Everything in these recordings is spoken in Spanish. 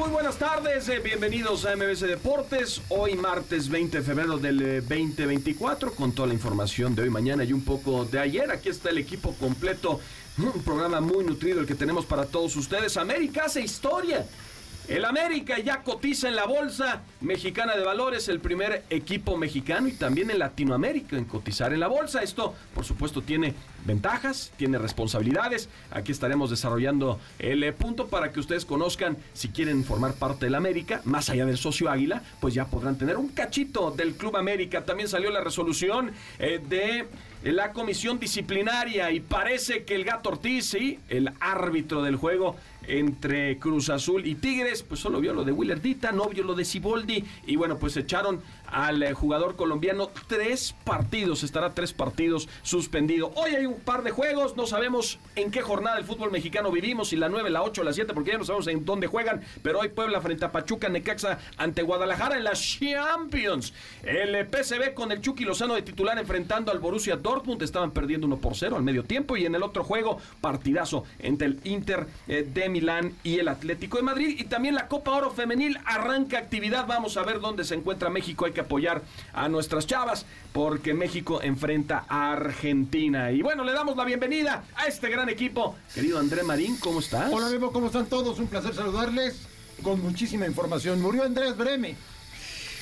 Muy buenas tardes, eh, bienvenidos a MBC Deportes. Hoy martes 20 de febrero del eh, 2024 con toda la información de hoy, mañana y un poco de ayer. Aquí está el equipo completo, un programa muy nutrido el que tenemos para todos ustedes. América hace historia. El América ya cotiza en la Bolsa Mexicana de Valores, el primer equipo mexicano y también en Latinoamérica en cotizar en la Bolsa. Esto, por supuesto, tiene ventajas, tiene responsabilidades. Aquí estaremos desarrollando el eh, punto para que ustedes conozcan si quieren formar parte del América, más allá del socio Águila, pues ya podrán tener un cachito del Club América. También salió la resolución eh, de la comisión disciplinaria y parece que el gato Ortiz, sí, el árbitro del juego entre Cruz Azul y Tigres, pues solo vio lo de Willardita, no vio lo de Ciboldi y bueno, pues echaron al eh, jugador colombiano tres partidos, estará tres partidos suspendido. Hoy hay un par de juegos, no sabemos en qué jornada del fútbol mexicano vivimos, si la 9, la 8, la 7, porque ya no sabemos en dónde juegan, pero hoy Puebla frente a Pachuca, Necaxa ante Guadalajara en la Champions. El eh, PSV con el Chucky Lozano de titular enfrentando al Borussia Dortmund, estaban perdiendo 1 por 0 al medio tiempo y en el otro juego, partidazo entre el Inter eh, de Milán y el Atlético de Madrid y también la Copa Oro Femenil arranca actividad, vamos a ver dónde se encuentra México, apoyar a nuestras chavas porque México enfrenta a Argentina. Y bueno, le damos la bienvenida a este gran equipo. Querido André Marín, ¿cómo estás? Hola Memo, ¿cómo están todos? Un placer saludarles con muchísima información. Murió Andrés Breme,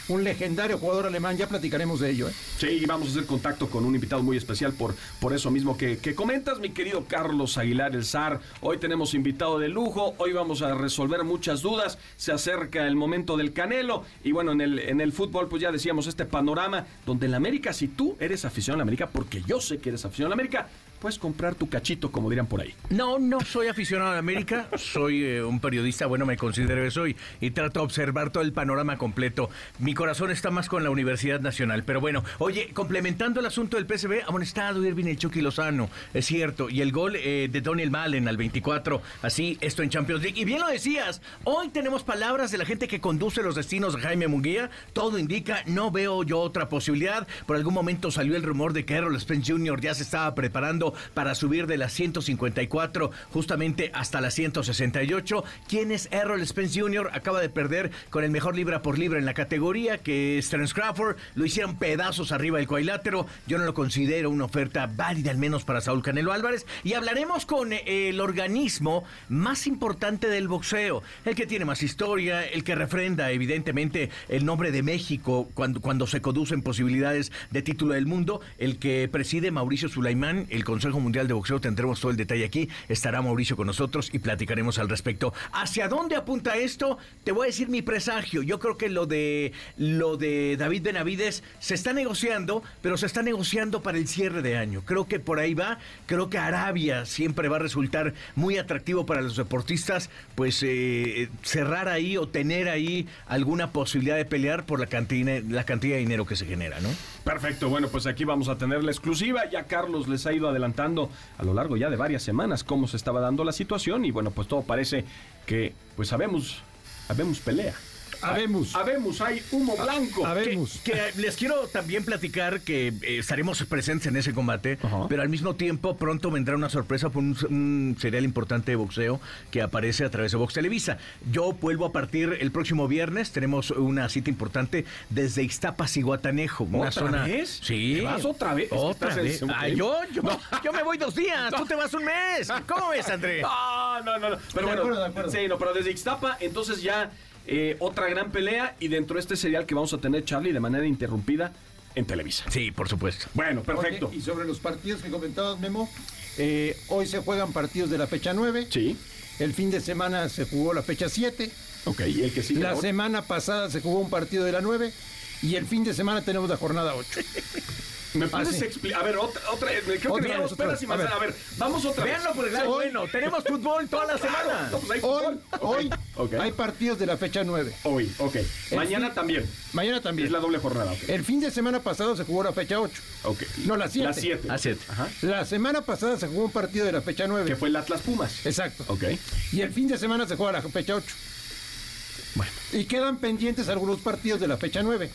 un legendario jugador alemán, ya platicaremos de ello. ¿eh? Sí, vamos a hacer contacto con un invitado muy especial por, por eso mismo que, que comentas, mi querido Carlos Aguilar, el zar. Hoy tenemos invitado de lujo, hoy vamos a resolver muchas dudas, se acerca el momento del Canelo y bueno, en el, en el fútbol pues ya decíamos este panorama donde en América, si tú eres aficionado a la América, porque yo sé que eres aficionado a la América, puedes comprar tu cachito, como dirían por ahí. No, no soy aficionado a la América, soy eh, un periodista, bueno, me considero eso y, trato de observar todo el panorama completo. Mi corazón está más con la Universidad Nacional, pero bueno, oye, complementando el asunto del PSV, amonestado Irving el Chucky Lozano, es cierto, y el gol eh, de Daniel Malen al 24, así, esto en Champions League. Y bien lo decías, hoy tenemos palabras de la gente que conduce los destinos de Jaime Munguía, todo indica, no veo yo otra posibilidad, por algún momento salió el rumor de que Errol Spence Jr. ya se estaba preparando para subir de las 154 justamente hasta las 168. ¿Quién es Errol Spence Jr.? Acaba de perder con el mejor libra por libra en la categoría, que es Terence Crawford. Lo hicieron pedazos arriba del cuadrilátero. Yo no lo considero una oferta válida, al menos para Saúl Canelo Álvarez. Y hablaremos con el organismo más importante del boxeo, el que tiene más historia, el que refrenda evidentemente el nombre de México cuando, cuando se conducen posibilidades de título del mundo, el que preside Mauricio Sulaimán, el Consejo Mundial de Boxeo. Tendremos todo el detalle aquí. Estará Mauricio con nosotros y platicaremos al respecto. ¿Hacia dónde apunta esto? Te voy a decir mi presagio. Yo creo que lo de lo de David Benavides se está negociando, pero se está negociando para el cierre de año. Creo que por ahí va. Creo que Arabia siempre va a resultar muy atractivo para los deportistas, pues eh, cerrar ahí o tener ahí alguna posibilidad de pelear por la cantidad, la cantidad de dinero que se genera, ¿no? Perfecto. Bueno, pues aquí vamos a tener la exclusiva. Ya Carlos les ha ido adelantando a lo largo ya de varias semanas cómo se estaba dando la situación y bueno, pues todo parece que pues sabemos, sabemos pelea. Habemos. Habemos, hay humo blanco. Habemos. Que, que les quiero también platicar que eh, estaremos presentes en ese combate, Ajá. pero al mismo tiempo pronto vendrá una sorpresa por un, un serial importante de boxeo que aparece a través de Vox Televisa. Yo vuelvo a partir el próximo viernes, tenemos una cita importante desde Iztapas y Guatanejo, una ¿Otra zona. vez? Sí. ¿Te vas otra vez? Otra ¿Estás en vez. Ah, yo, yo, yo me voy dos días, tú te vas un mes. ¿Cómo ves, André? No, no, no. no. Pero De bueno, acuerdo, de acuerdo. sí, no, pero desde Ixtapa, entonces ya eh, otra gran pelea y dentro de este serial que vamos a tener, Charlie, de manera interrumpida en Televisa. Sí, por supuesto. Bueno, perfecto. Oye, y sobre los partidos que comentabas, Memo, eh, hoy se juegan partidos de la fecha 9. Sí. El fin de semana se jugó la fecha 7. Ok, y el que sigue. La ahora? semana pasada se jugó un partido de la 9. Y el fin de semana tenemos la jornada 8. ¿Me puedes sí. explicar? A ver, otra, otra, creo que Otra tenemos peras y A manzanas. A ver. ver, vamos otra vez. Véanlo por el lado Hoy- bueno. Tenemos fútbol toda la semana. Pues Hoy, hoy hay partidos de la fecha 9. Hoy, ok. Mañana fin- también. Mañana también. Es la doble jornada, ok. El fin de semana pasado se jugó la fecha 8. Ok. No, la siete. La 7. La siete. Ajá. La semana pasada se jugó un partido de la fecha 9. Que fue el Atlas Pumas. Exacto. Ok. Y el fin de semana se juega la fecha 8. Bueno. Y quedan pendientes algunos partidos de la fecha 9.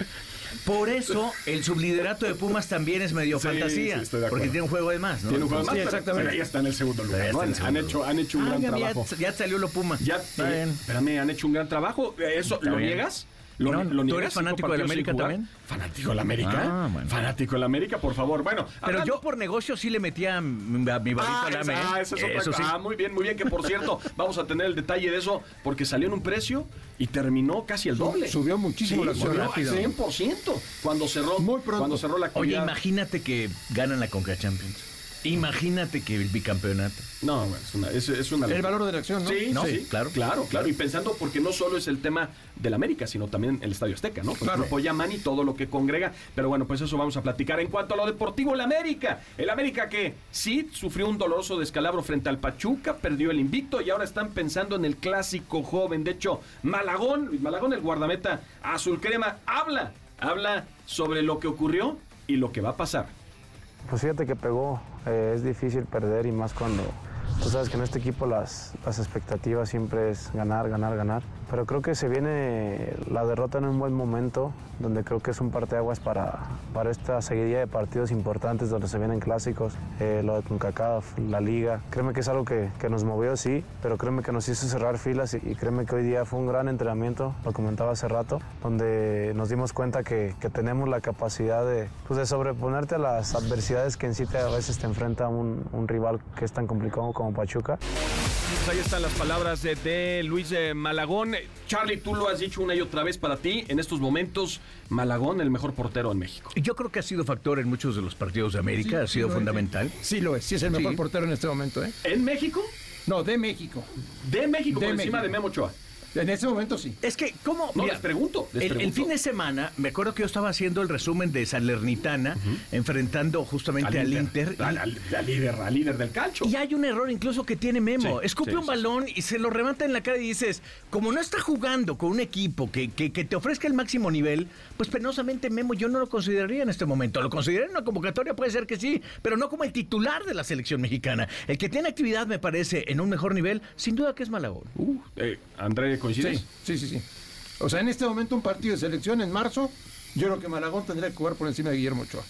Por eso el subliderato de Pumas también es medio Sí, fantasía. sí, de porque tiene un juego de más, ¿no? Tiene un juego más, Sí, pero- exactamente. pero ya está en el segundo lugar. ¿no? el Han, segundo hecho, han hecho un Ah, gran ya, trabajo. ya, ya salió lo Puma. Ya, Está eh, espérame, han hecho un gran trabajo. Eh, ¿Eso Está lo bien. niegas? ¿Y no? ¿Tú niegas? eres ¿Cinco fanático del América jugar? también? ¿Fanático del América? Ah, bueno. Fanático del América, por favor. Bueno, Pero hablando- yo por negocio sí le metía mi, a mi varito Ah, al esa, AME. ah, esa es otra Eso sí. cosa. Ah, muy bien, muy bien. Que por cierto, vamos a tener el detalle de eso porque salió en un precio y terminó casi el doble. Subió muchísimo Sí, la acción. al 100% cuando cerró, Muy pronto. cuando cerró la Oye, actividad. imagínate que ganan la Conca Champions. Imagínate que el bicampeonato. No, bueno, es una, es, es una El valor de la acción, ¿no? Sí, No, sí, sí, claro. claro, claro. Y pensando porque no solo es el tema del América, sino también el Estadio Azteca, ¿no? Con Claro. el grupo Yaman y todo lo que congrega. Pero bueno, pues eso vamos a platicar. En cuanto a lo deportivo, el América. El América que sí sufrió un doloroso descalabro frente al Pachuca, perdió el invicto y ahora están pensando en el clásico joven. De hecho, Malagón, Luis Malagón, el guardameta azul crema, habla, habla sobre lo que ocurrió y lo que va a pasar. Pues fíjate que pegó, eh, es difícil perder y más cuando tú sabes que en este equipo las, las expectativas siempre es ganar, ganar, ganar. Pero creo que se viene la derrota en un buen momento, donde creo que es un parteaguas para, para esta seguidilla de partidos importantes donde se vienen clásicos, eh, lo de CONCACAF, la liga. Créeme que es algo que, que nos movió, sí, pero créeme que nos hizo cerrar filas y, y créeme que hoy día fue un gran entrenamiento, lo comentaba hace rato, donde nos dimos cuenta que, que tenemos la capacidad de, pues, de sobreponerte a las adversidades que en sí te, a veces te enfrenta un, un rival que es tan complicado como Pachuca. Pues ahí están las palabras de, de Luis eh, Malagón. Charlie, tú lo has dicho una y otra vez para ti. En estos momentos, Malagón, el mejor portero en México. Yo creo que ha sido factor en muchos de los partidos de América, ha sido es. fundamental. Sí lo es, sí es el mejor Sí. portero en este momento, ¿eh? ¿En México? No, de México. De México, De por encima de Memo Ochoa. En este momento sí. Es que, ¿cómo? No, Mira, les pregunto. les el, fin de semana, me acuerdo que yo estaba haciendo el resumen de Salernitana, enfrentando justamente al, Inter. al- al líder, al líder del calcio. Y hay un error incluso que tiene Memo. Sí, Escupe sí, un sí, balón y se lo remata en la cara y dices, como no está jugando con un equipo que, que- que te ofrezca el máximo nivel, pues penosamente Memo yo no lo consideraría en este momento. Lo consideraría en una convocatoria, puede ser que sí, pero no como el titular de la selección mexicana. El que tiene actividad, me parece, en un mejor nivel, sin duda que es Malagón. Uh, eh, André, ¿coincides? Sí, sí, sí, sí. O sea, en este momento un partido de selección en marzo, yo creo que Malagón tendría que jugar por encima de Guillermo Ochoa.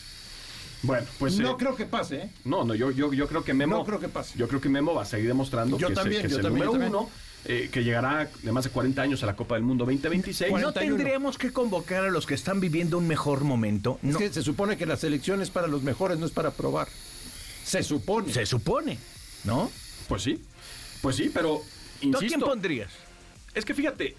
Bueno, pues. no eh, creo que pase, ¿eh? No, no, yo, yo, yo creo que Memo. No creo que pase. Yo creo que Memo va a seguir demostrando Yo que, es- también, que es yo el también, número yo uno, eh, que llegará de más de 40 años a la Copa del Mundo 2026. Bueno, ¿No 41. tendríamos que convocar a los que están viviendo un mejor momento? Es No, que se supone que la selección es para los mejores, no es para probar. Se supone. se supone, ¿no? Pues sí, pues sí, pero ¿Tú a insisto. quién pondrías? Es que fíjate,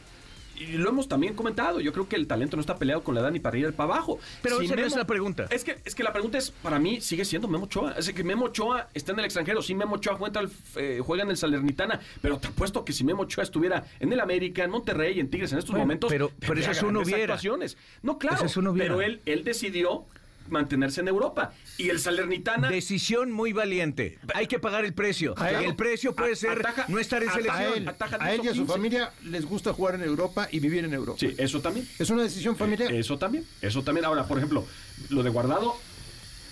y lo hemos también comentado, yo creo que el talento no está peleado con la edad ni para ir para abajo. Pero esa no es la pregunta. Es que, es que la pregunta es, para mí, sigue siendo Memo Ochoa. Es que Memo Ochoa está en el extranjero. Sí, Memo Ochoa juega, eh, en el Salernitana, pero te apuesto que si Memo Ochoa estuviera en el América, en Monterrey, en Tigres en estos Bueno, momentos, pero- pero eso es un grandes hubiera. actuaciones. No, claro, Eso es un hubiera. pero él, él decidió mantenerse en Europa. Y el Salernitana... Decisión muy valiente. Hay que pagar el precio. Él- el precio puede a- ser ataja- no estar en ataja- A selección. él, a él y a su 15. familia les gusta jugar en Europa y vivir en Europa. Sí, eso también. Es una decisión familiar. Eso también, eso también. Ahora, por ejemplo, lo de Guardado,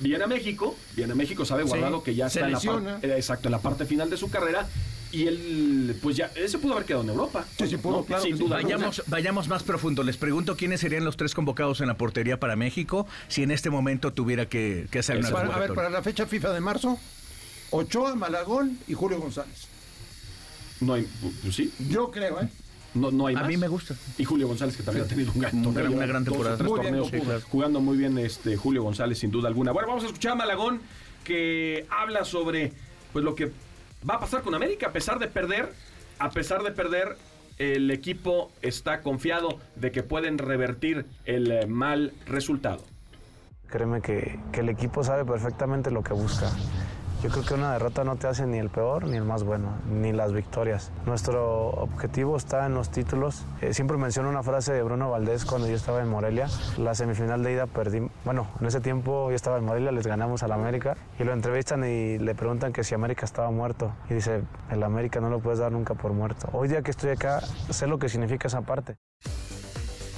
viene a México, viene a México, sabe Guardado Sí, que ya está en la, eh, exacto, en la parte final de su carrera y él, pues ya, ese pudo haber quedado en Europa. Sí, sí, pudo, claro sin duda. Vayamos, vayamos más profundo. Les pregunto quiénes serían los tres convocados en la portería para México si en este momento tuviera que, que hacer una Para- a ver, para la fecha FIFA de marzo, Ochoa, Malagón y Julio González. No hay, pues sí, Yo creo, ¿eh? no, no hay A más. mí me gusta. Y Julio González, que también ha tenido un gran Una torneo, gran- una gran dos temporada. tres Muy bien, torneos, sí, claro. jugando muy bien este Julio González, sin duda alguna. Bueno, vamos a escuchar a Malagón, que habla sobre pues lo que va a pasar con América, a pesar de perder, a pesar de perder, el equipo está confiado de que pueden revertir el eh, mal resultado. Créeme que, que el equipo sabe perfectamente lo que busca. Yo creo que una derrota no te hace ni el peor ni el más bueno, ni las victorias. Nuestro objetivo está en los títulos. Eh, siempre menciono una frase de Bruno Valdés cuando yo estaba en Morelia. La semifinal de ida perdí, bueno, en ese tiempo yo estaba en Morelia, les ganamos al América y lo entrevistan y le preguntan que si América estaba muerto. Y dice, el América no lo puedes dar nunca por muerto. Hoy día que estoy acá, sé lo que significa esa parte.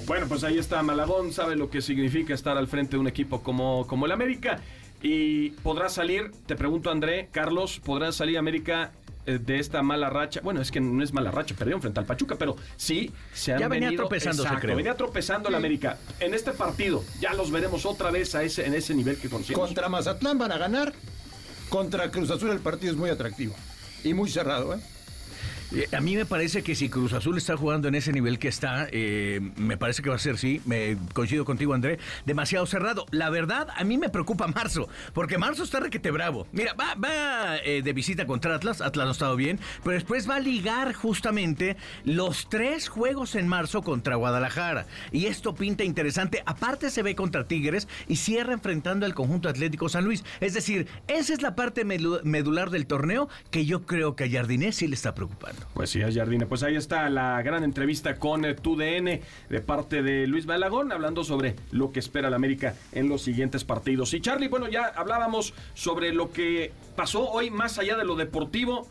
Bueno, pues ahí está Malagón, sabe lo que significa estar al frente de un equipo como, como el América. Y podrá salir, te pregunto André, Carlos, ¿podrá salir América eh, de esta mala racha? Bueno, es que no es mala racha, perdieron frente al Pachuca, pero sí se han Ya venía venido- tropezándose, Exacto, creo. venía tropezando el América. En este partido ya los veremos otra vez a ese, en ese nivel que conocimos. Contra Mazatlán van a ganar. Contra Cruz Azul el partido es muy atractivo. Y muy cerrado, ¿eh? Eh, A mí me parece que si Cruz Azul está jugando en ese nivel que está, eh, me parece que va a ser, sí, me coincido contigo, André, demasiado cerrado. La verdad, a mí me preocupa marzo, porque marzo está requete bravo. Mira, va, va eh, de visita contra Atlas, Atlas no ha estado bien, pero después va a ligar justamente los tres juegos en marzo contra Guadalajara. Y esto pinta interesante. Aparte se ve contra Tigres y cierra enfrentando al conjunto Atlético San Luis. Es decir, esa es la parte medular del torneo que yo creo que a Jardinés sí le está preocupando. Pues sí, es Jardine. Pues ahí está la gran entrevista con eh, TUDN de parte de Luis Balagón, hablando sobre lo que espera la América en los siguientes partidos. Y Charlie, bueno, ya hablábamos sobre lo que pasó hoy, más allá de lo deportivo,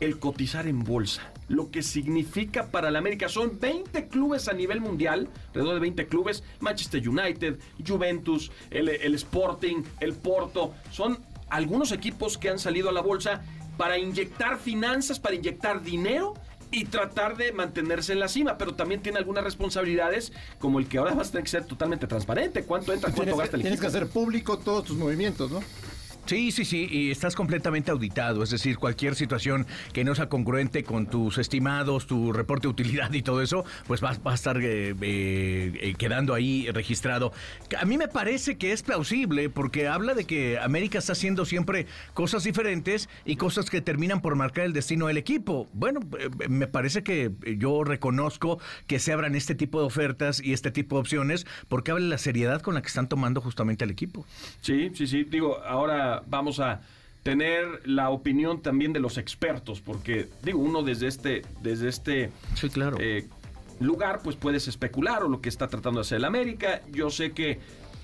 el cotizar en bolsa. Lo que significa para la América son 20 clubes a nivel mundial, alrededor de 20 clubes, Manchester United, Juventus, el, el Sporting, el Porto, son algunos equipos que han salido a la bolsa para inyectar finanzas, para inyectar dinero y tratar de mantenerse en la cima, pero también tiene algunas responsabilidades como el que ahora vas a tener que ser totalmente transparente, cuánto entra, cuánto Tienes, gasta el tienes que hacer público todos tus movimientos, ¿no? Sí, sí, sí, y estás completamente auditado, es decir, cualquier situación que no sea congruente con tus estimados, tu reporte de utilidad y todo eso, pues va, a estar eh, eh, eh, quedando ahí registrado. A mí me parece que es plausible porque habla de que América está haciendo siempre cosas diferentes y cosas que terminan por marcar el destino del equipo. Bueno, eh, me parece que yo reconozco que se abran este tipo de ofertas y este tipo de opciones porque habla de la seriedad con la que están tomando justamente el equipo. Sí, sí, sí. Digo, ahora vamos a tener la opinión también de los expertos, porque digo, uno desde este, desde este Sí, claro. eh, lugar, pues puedes especular o lo que está tratando de hacer el América. Yo sé que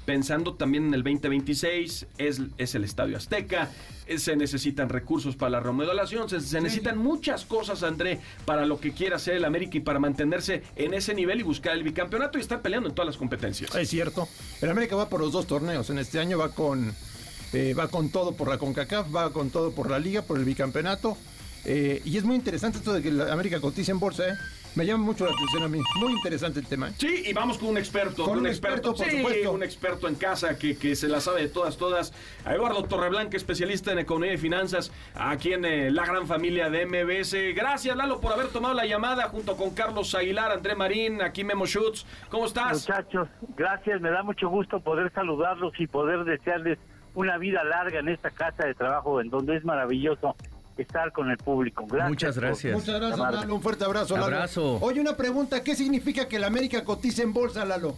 pensando también en el 2026, es, es el Estadio Azteca, eh, se necesitan recursos para la remodelación, se, se necesitan muchas cosas, André, para lo que quiera hacer el América y para mantenerse en ese nivel y buscar el bicampeonato y estar peleando en todas las competencias. Es cierto. El América va por los dos torneos. En este año va con, eh, va con todo por la CONCACAF, va con todo por la Liga, por el bicampeonato. Eh, y es muy interesante esto de que la América cotiza en bolsa, ¿eh? Me llama mucho la atención a mí. Muy interesante el tema, ¿eh? Sí, y vamos con un experto. Con un un experto, experto, por sí, supuesto. un experto en casa que, que se la sabe de todas, todas. A Eduardo Torreblanca, especialista en economía y finanzas, aquí en eh, la gran familia de MBS. Gracias, Lalo, por haber tomado la llamada junto con Carlos Aguilar, André Marín, aquí Memo Schutz. ¿Cómo estás? Muchachos, gracias, me da mucho gusto poder saludarlos y poder desearles una vida larga en esta casa de trabajo en donde es maravilloso estar con el público. Gracias Muchas por- gracias. Muchas gracias. Lalo. Un fuerte abrazo, Lalo. Abrazo. Oye, una pregunta. ¿Qué significa que el América cotiza en bolsa, Lalo?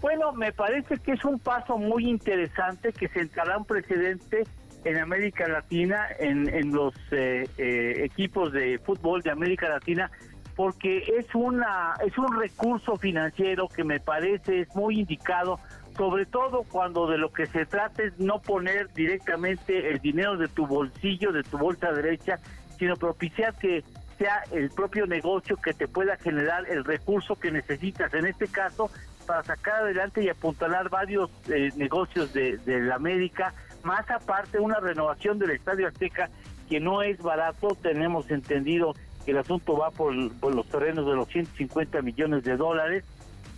Bueno, me parece que es un paso muy interesante que sentará un precedente en América Latina, en, en los eh, eh, equipos de fútbol de América Latina, porque es una es un recurso financiero que me parece es muy indicado, sobre todo cuando de lo que se trata es no poner directamente el dinero de tu bolsillo, de tu bolsa derecha, sino propiciar que sea el propio negocio que te pueda generar el recurso que necesitas. En este caso, para sacar adelante y apuntalar varios eh, negocios de, la América, más aparte una renovación del Estadio Azteca que no es barato, tenemos entendido que el asunto va por los terrenos de los 150 millones de dólares,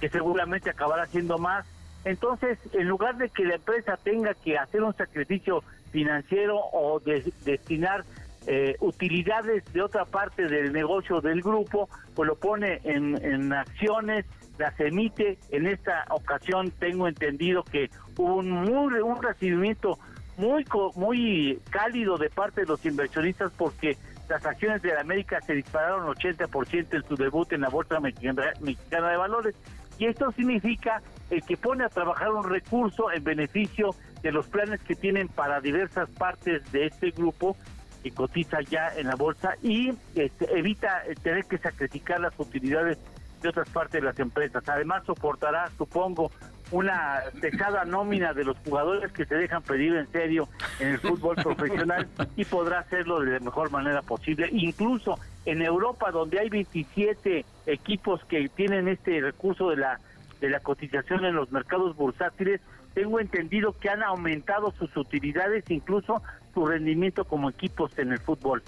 que seguramente acabará siendo más. Entonces, en lugar de que la empresa tenga que hacer un sacrificio financiero o de- destinar eh, utilidades de otra parte del negocio del grupo, pues lo pone en, acciones, las emite. En esta ocasión tengo entendido que hubo un, muy, un recibimiento muy muy cálido de parte de los inversionistas porque las acciones de la América se dispararon 80% en su debut en la Bolsa Mexicana de Valores. Y esto significa el que pone a trabajar un recurso en beneficio de los planes que tienen para diversas partes de este grupo que cotiza ya en la bolsa y este, evita tener que sacrificar las utilidades de otras partes de las empresas. Además soportará, supongo, una pesada nómina de los jugadores que se dejan pedir en serio en el fútbol profesional y podrá hacerlo de la mejor manera posible. Incluso en Europa, donde hay 27 equipos que tienen este recurso de la de la cotización en los mercados bursátiles, tengo entendido que han aumentado sus utilidades, incluso su rendimiento como equipos en el fútbol.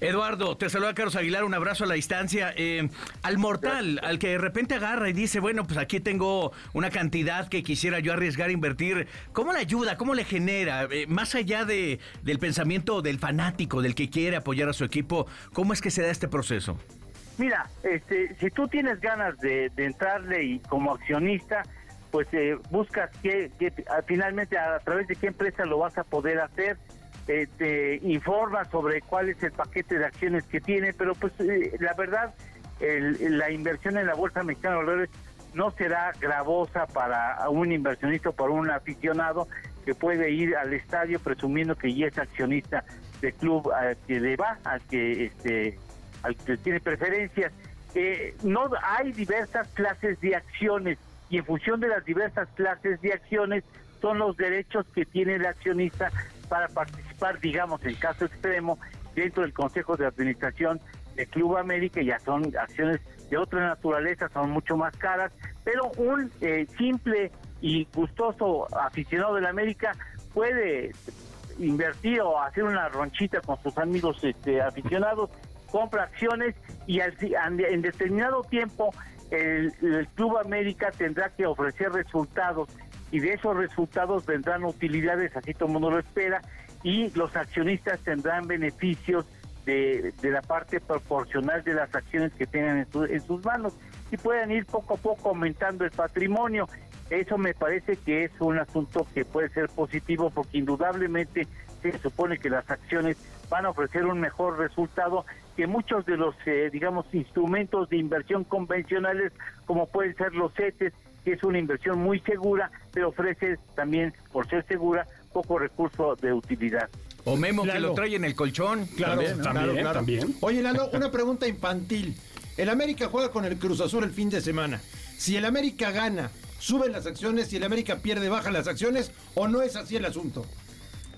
Eduardo, te saluda Carlos Aguilar, un abrazo a la distancia. Eh, al mortal, al que de repente agarra y dice, bueno, pues aquí tengo una cantidad que quisiera yo arriesgar a invertir, ¿cómo le ayuda? ¿Cómo le genera? Eh, más allá de, del pensamiento del fanático, del que quiere apoyar a su equipo, ¿cómo es que se da este proceso? Mira, este, si tú tienes ganas de, entrarle y como accionista, pues eh, buscas que, finalmente a través de qué empresa lo vas a poder hacer eh, te informa sobre cuál es el paquete de acciones que tiene, pero pues eh, la verdad, la inversión en la Bolsa Mexicana de Valores no será gravosa para un inversionista o para un aficionado que puede ir al estadio presumiendo que ya es accionista del club al que le va, al que, este, al que tiene preferencias. Eh, no hay diversas clases de acciones y en función de las diversas clases de acciones son los derechos que tiene el accionista para participar, digamos, en caso extremo, dentro del Consejo de Administración de Club América, ya son acciones de otra naturaleza, son mucho más caras, pero un eh, simple y gustoso aficionado de América puede invertir o hacer una ronchita con sus amigos este, aficionados, compra acciones y en determinado tiempo el Club América tendrá que ofrecer resultados y de esos resultados vendrán utilidades, así todo el mundo lo espera, y los accionistas tendrán beneficios de, la parte proporcional de las acciones que tengan en, sus manos y pueden ir poco a poco aumentando el patrimonio. Eso me parece que es un asunto que puede ser positivo porque indudablemente se supone que las acciones van a ofrecer un mejor resultado que muchos de los, eh, digamos, instrumentos de inversión convencionales, como pueden ser los CETES, que es una inversión muy segura, pero ofrece también, por ser segura, poco recurso de utilidad. O Memo que lo trae en el colchón. Claro, también, también, Oye, Lalo, una pregunta infantil. El América juega con el Cruz Azul el fin de semana. Si el América gana, ¿suben las acciones? Si el América pierde, ¿bajan las acciones? ¿O no es así el asunto?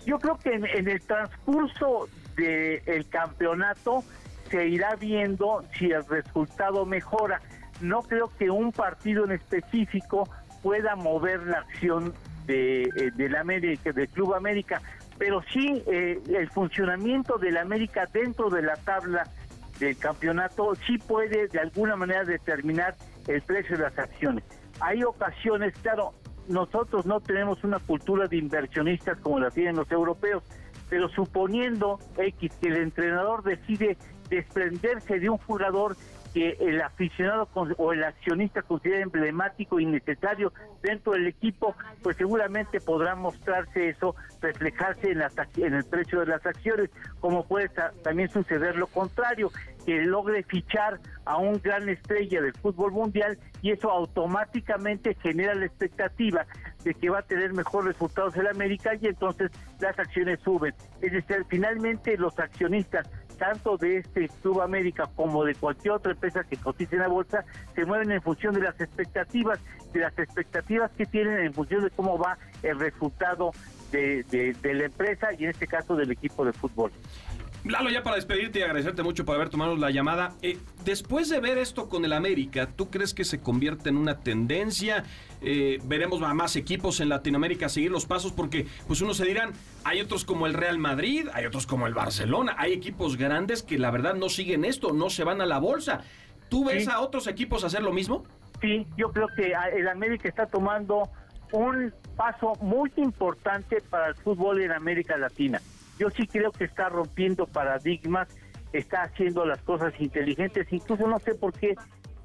Yo creo que en, el transcurso del campeonato se irá viendo si el resultado mejora no creo que un partido en específico pueda mover la acción de, eh, del América, del Club América, pero sí eh, el funcionamiento del América dentro de la tabla del campeonato sí puede de alguna manera determinar el precio de las acciones. Hay ocasiones, claro, nosotros no tenemos una cultura de inversionistas como la tienen los europeos, pero suponiendo X que el entrenador decide desprenderse de un jugador que el aficionado o el accionista considera emblemático y necesario dentro del equipo, pues seguramente podrá mostrarse eso, reflejarse en, en el precio de las acciones, como puede también suceder lo contrario, que logre fichar a un gran estrella del fútbol mundial y eso automáticamente genera la expectativa de que va a tener mejores resultados en América y entonces las acciones suben. Es decir, finalmente los accionistas tanto de este Club América como de cualquier otra empresa que cotice en la bolsa, se mueven en función de las expectativas, de las expectativas que tienen en función de cómo va el resultado de, de la empresa y en este caso del equipo de fútbol. Lalo, ya para despedirte y agradecerte mucho por haber tomado la llamada. Eh, después de ver esto con el América, ¿tú crees que se convierte en una tendencia? Eh, veremos a más equipos en Latinoamérica seguir los pasos porque pues unos se dirán, hay otros como el Real Madrid, hay otros como el Barcelona, hay equipos grandes que la verdad no siguen esto, no se van a la bolsa. ¿Tú ves a otros equipos hacer lo mismo? Sí, yo creo que el América está tomando un paso muy importante para el fútbol en América Latina yo sí creo que está rompiendo paradigmas, está haciendo las cosas inteligentes, incluso no sé por qué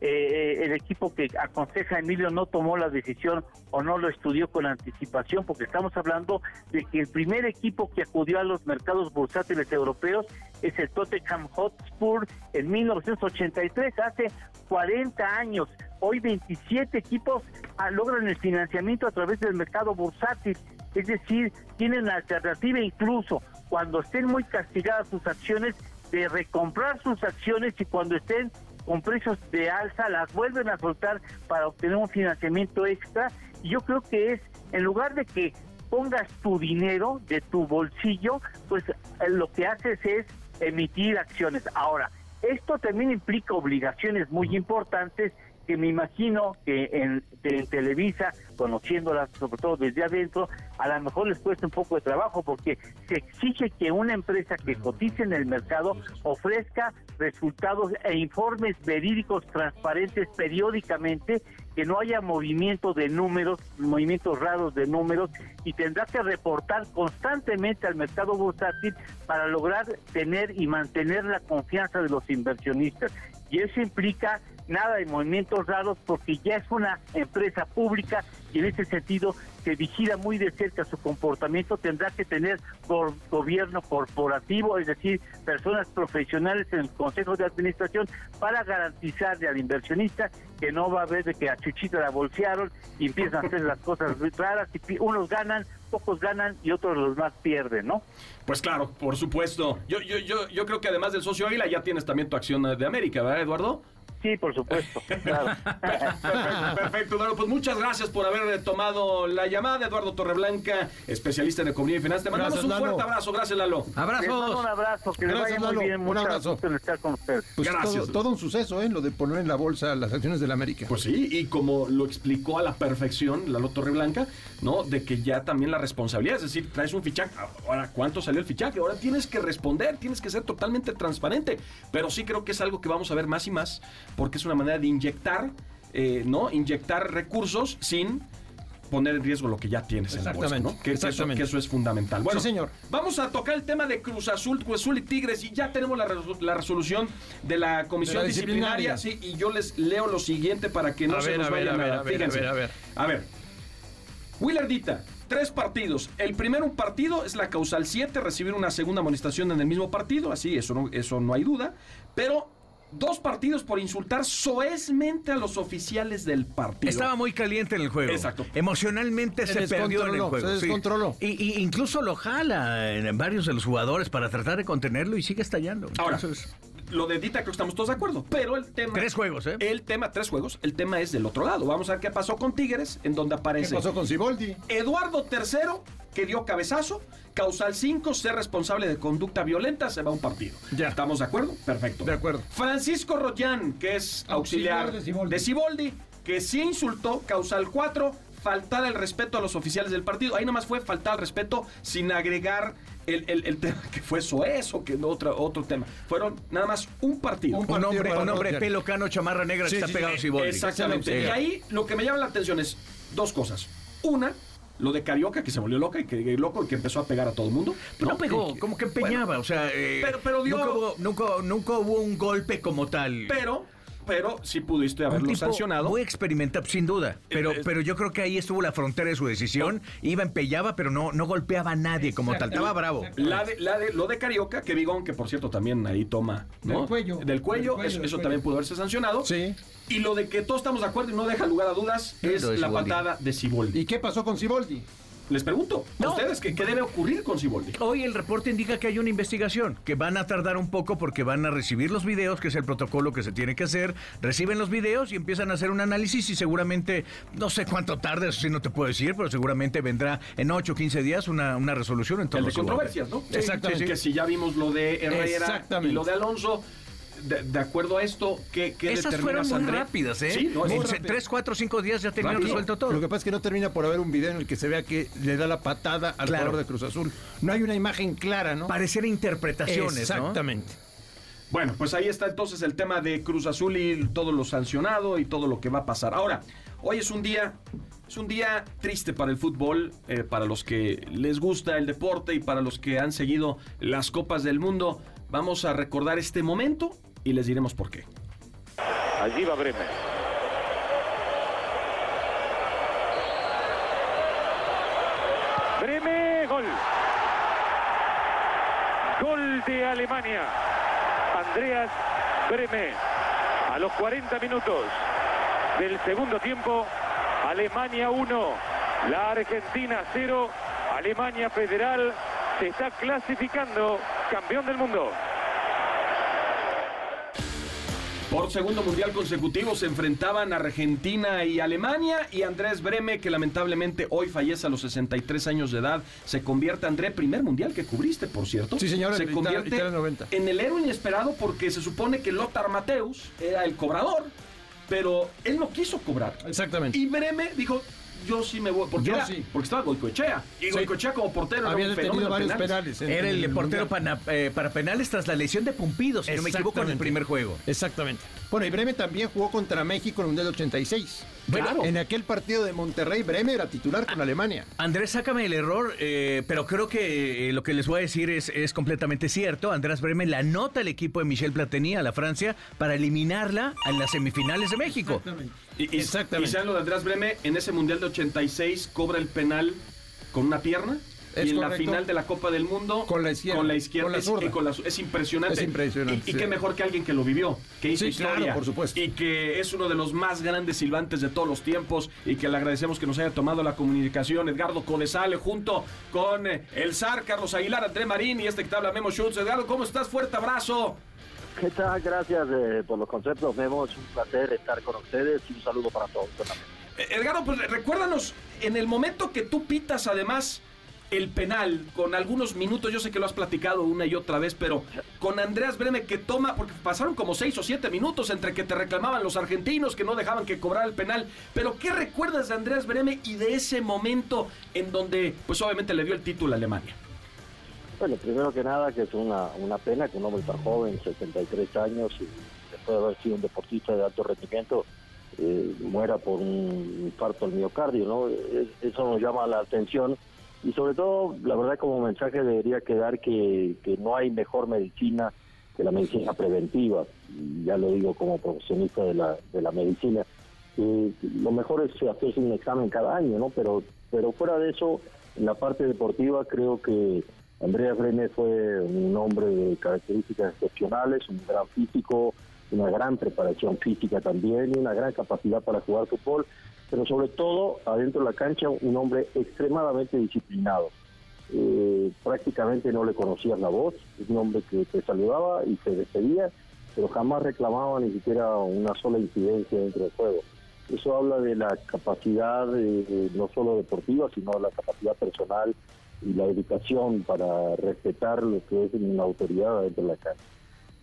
eh, el equipo que aconseja a Emilio no tomó la decisión o no lo estudió con anticipación, porque estamos hablando de que el primer equipo que acudió a los mercados bursátiles europeos es el Tottenham Hotspur en 1983, hace 40 años. Hoy 27 equipos ah, logran el financiamiento a través del mercado bursátil, es decir, tienen la alternativa incluso cuando estén muy castigadas sus acciones de recomprar sus acciones y cuando estén con precios de alza las vuelven a soltar para obtener un financiamiento extra. Y yo creo que es, en lugar de que pongas tu dinero de tu bolsillo, pues eh, lo que haces es emitir acciones. Ahora, esto también implica obligaciones muy importantes que me imagino que en, en, Televisa, conociéndolas sobre todo desde adentro, a lo mejor les cuesta un poco de trabajo porque se exige que una empresa que cotice en el mercado ofrezca resultados e informes verídicos transparentes periódicamente, que no haya movimiento de números, movimientos raros de números y tendrá que reportar constantemente al mercado bursátil para lograr tener y mantener la confianza de los inversionistas. Y eso implica nada de movimientos raros porque ya es una empresa pública y en ese sentido se vigila muy de cerca su comportamiento, tendrá que tener gobierno corporativo, es decir, personas profesionales en el Consejo de Administración para garantizarle al inversionista que no va a haber de que a Chuchita la bolsearon y empiezan a hacer las cosas raras y unos ganan, pocos ganan y otros los más pierden, ¿no? Pues claro, por supuesto. Yo, yo, yo, yo creo que además del socio Águila ya tienes también tu acción de América, ¿verdad, Eduardo? Sí, por supuesto. Claro. perfecto, perfecto, Eduardo. Pues muchas gracias por haber tomado la llamada. Eduardo Torreblanca, especialista en economía y finanzas. Te mandamos Gracias, un fuerte abrazo. Gracias, Lalo. Les mando Abrazos. un abrazo, que les Gracias, vaya muy bien. Un abrazo. gusto en estar con ustedes. Pues Gracias. Todo, todo un suceso, ¿eh? Lo de poner en la bolsa las acciones del América. Pues sí, y como lo explicó a la perfección Lalo Torreblanca, ¿no? De que ya también la responsabilidad, es decir, traes un fichaje, ahora cuánto salió el fichaje, ahora tienes que responder, tienes que ser totalmente transparente, pero sí creo que es algo que vamos a ver más y más, porque es una manera de inyectar, eh, ¿no? Inyectar recursos sin poner en riesgo lo que ya tienes en la bolsa, Exactamente, ¿no? Que, que eso, exactamente. que eso es fundamental. Bueno, Sí, señor. Vamos a tocar el tema de Cruz Azul, Cruz Azul y Tigres y ya tenemos la, la resolución de la comisión De la disciplinaria. disciplinaria. Sí, y yo les leo lo siguiente para que no A se ver, nos vaya a ver, nada. a ver, Fíjense. a ver, a ver. A ver. Willardita, tres partidos. El primero un partido es la causal 7, recibir una segunda amonestación en el mismo partido, así, eso no, eso no hay duda. Pero dos partidos por insultar soezmente a los oficiales del partido. Estaba muy caliente en el juego. Exacto. Emocionalmente Se se, perdió en el juego. se sí. descontroló. Y, y incluso lo jala en varios de los jugadores para tratar de contenerlo y sigue estallando. Ahora, Entonces, lo de Dita creo que estamos todos de acuerdo, pero el tema... Tres juegos, ¿eh? El tema, tres juegos, el tema es del otro lado. Vamos a ver qué pasó con Tigres, en donde ¿Qué aparece... pasó con Siboldi? Eduardo III, que dio cabezazo, causal 5, ser responsable de conducta violenta, se va a un partido. Ya. ¿Estamos de acuerdo? Perfecto. De acuerdo. Francisco Rollán, que es auxiliar, Auxiliar de Siboldi, que sí insultó, causal 4, faltar el respeto a los oficiales del partido. Ahí nomás fue faltar el respeto sin agregar el, el- el tema que fue Soez o que no otro, otro tema. Fueron nada más un partido. Un hombre, un hombre pelo cano, chamarra negra Sí, que está sí, pegado a sí, Siboldi. Exactamente. Sí. Y ahí lo que me llama la atención es dos cosas. Una, lo de Carioca, que se volvió loca y que loco y que empezó a pegar a todo el mundo. No pegó, como que empeñaba, o sea, eh, pero- pero dio- nunca, hubo, nunca, nunca hubo un golpe como tal. Pero, pero sí pudiste Un haberlo tipo sancionado. Muy experimentado, sin duda. Pero, Eh, pero yo creo que ahí estuvo la frontera de su decisión. Iba, empellaba, pero no, no golpeaba a nadie como tal. Estaba bravo. La de, la de- lo de Carioca, que Vigón, que por cierto también ahí toma, ¿no? Del cuello. Del cuello, Del cuello, eso, del eso cuello. también pudo haberse sancionado. Sí. Y lo de que todos estamos de acuerdo y no deja lugar a dudas es la patada de Siboldi. ¿Y qué pasó con Siboldi? Les pregunto a ustedes ¿qué, qué debe ocurrir con Siboldi. Hoy el reporte indica que hay una investigación, que van a tardar un poco porque van a recibir los videos, que es el protocolo que se tiene que hacer. Reciben los videos y empiezan a hacer un análisis y seguramente, no sé cuánto tarde, eso sí no te puedo decir, pero seguramente vendrá en 8 o 15 días una, una resolución en El torno de a Siboldi. controversias, ¿no? Exactamente. Que si ya vimos lo de Herrera y lo de Alonso, de, de acuerdo a esto, ¿qué, qué Esas fueron muy André? rápidas, ¿eh? Sí, no, es en rápido. tres, cuatro, cinco días ya Rápido. resuelto todo. Lo que pasa es que no termina por haber un video en el que se vea que le da la patada al Claro. jugador de Cruz Azul. No hay una imagen clara, ¿no? Pareciera interpretaciones, ¿no? Exactamente. Bueno, pues ahí está entonces el tema de Cruz Azul y todo lo sancionado y todo lo que va a pasar. Ahora, hoy es un día, es un día triste para el fútbol, eh, para los que les gusta el deporte y para los que han seguido las copas del mundo. Vamos a recordar este momento y les diremos por qué. Allí va Bremer. Bremer, gol. Gol de Alemania. Andreas Bremer. A los 40 minutos. del segundo tiempo. Alemania 1, la Argentina 0. Alemania Federal se está clasificando campeón del mundo. Por segundo mundial consecutivo se enfrentaban Argentina y Alemania y Andrés Breme, que lamentablemente hoy fallece a los 63 años de edad, se convierte, André, primer mundial que cubriste, por cierto. Sí, señor, se en convierte Italia 90. en el héroe inesperado porque se supone que Lothar Mateus era el cobrador, pero él no quiso cobrar. Exactamente. Y Breme dijo, yo sí me voy, porque, Yo era- sí. porque estaba Goicoechea. Y Goicoechea como portero era Había un detenido fenómeno varios penales. penales. en- Era el portero pana- eh, para penales tras la lesión de Pumpido, si no me equivoco, en el primer juego. Exactamente. Bueno, y Breme también jugó contra México en el Mundial 86. Bueno, Claro. en aquel partido de Monterrey, Breme era titular con Alemania. Andrés, sácame el error, eh, pero creo que eh, lo que les voy a decir es, es completamente cierto. Andrés Bremen la anota al equipo de Michel Platini a la Francia para eliminarla en las semifinales de México. Y, y, Exactamente. y sean lo de Andrés Breme, en ese Mundial de 86 cobra el penal con una pierna. Es y en la final de la Copa del Mundo Con la izquierda. con la izquierda Con la es, zurda. y con la zu- es impresionante Es impresionante, y, qué mejor que alguien que lo vivió que hizo Sí, historia claro, por supuesto. y que es uno de los más grandes silbantes de todos los tiempos y que le agradecemos que nos haya tomado la comunicación Edgardo Codesale junto con eh, el zar Carlos Aguilar André Marín y este que te habla Memo Schultz Edgardo ¿cómo estás? fuerte abrazo ¿Qué tal? Gracias eh, por los conceptos, Memo. Es un placer estar con ustedes y un saludo para todos. Eh, Edgardo, pues recuérdanos, en el momento que tú pitas además el penal, con algunos minutos, yo sé que lo has platicado una y otra vez, pero con Andreas Breme que toma, porque pasaron como seis o siete minutos entre que te reclamaban los argentinos que no dejaban que cobrara el penal, pero ¿qué recuerdas de Andreas Breme y de ese momento en donde, pues obviamente le dio el título a Alemania? Bueno, primero que nada, que es una, una pena que un hombre tan joven, 73 años, y después de haber sido un deportista de alto rendimiento, eh, muera por un infarto al miocardio, ¿no? Es- Eso nos llama la atención y sobre todo, la verdad, como mensaje debería quedar que, que no hay mejor medicina que la medicina preventiva, ya lo digo como profesionista de la, de la medicina. Eh, lo mejor es hacerse un examen cada año, ¿no? Pero, pero fuera de eso, en la parte deportiva creo que Andreas Brené fue un hombre de características excepcionales, un gran físico, una gran preparación física también y una gran capacidad para jugar fútbol, pero sobre todo adentro de la cancha un hombre extremadamente disciplinado. Eh, prácticamente no le conocías la voz, es un hombre que te saludaba y te despedía, pero jamás reclamaba ni siquiera una sola incidencia dentro del juego. Eso habla de la capacidad eh, no solo deportiva, sino la capacidad personal y la educación para respetar lo que es una autoridad dentro de la cancha.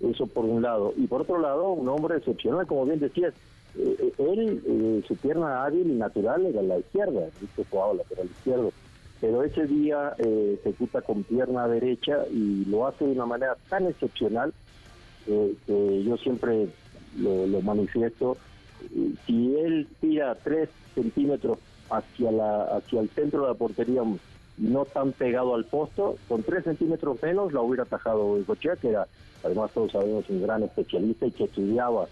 Eso por un lado. Y por otro lado, un hombre excepcional, como bien decías, él, eh, su pierna hábil y natural era la izquierda, viste jugaba lateral izquierdo. Pero ese día eh, ejecuta con pierna derecha y lo hace de una manera tan excepcional eh, que yo siempre lo, manifiesto. Si él tira tres centímetros hacia, la, hacia el centro de la portería, no tan pegado al posto, con tres centímetros menos la hubiera atajado Gochea, que era, además todos sabemos, un gran especialista y que estudiaba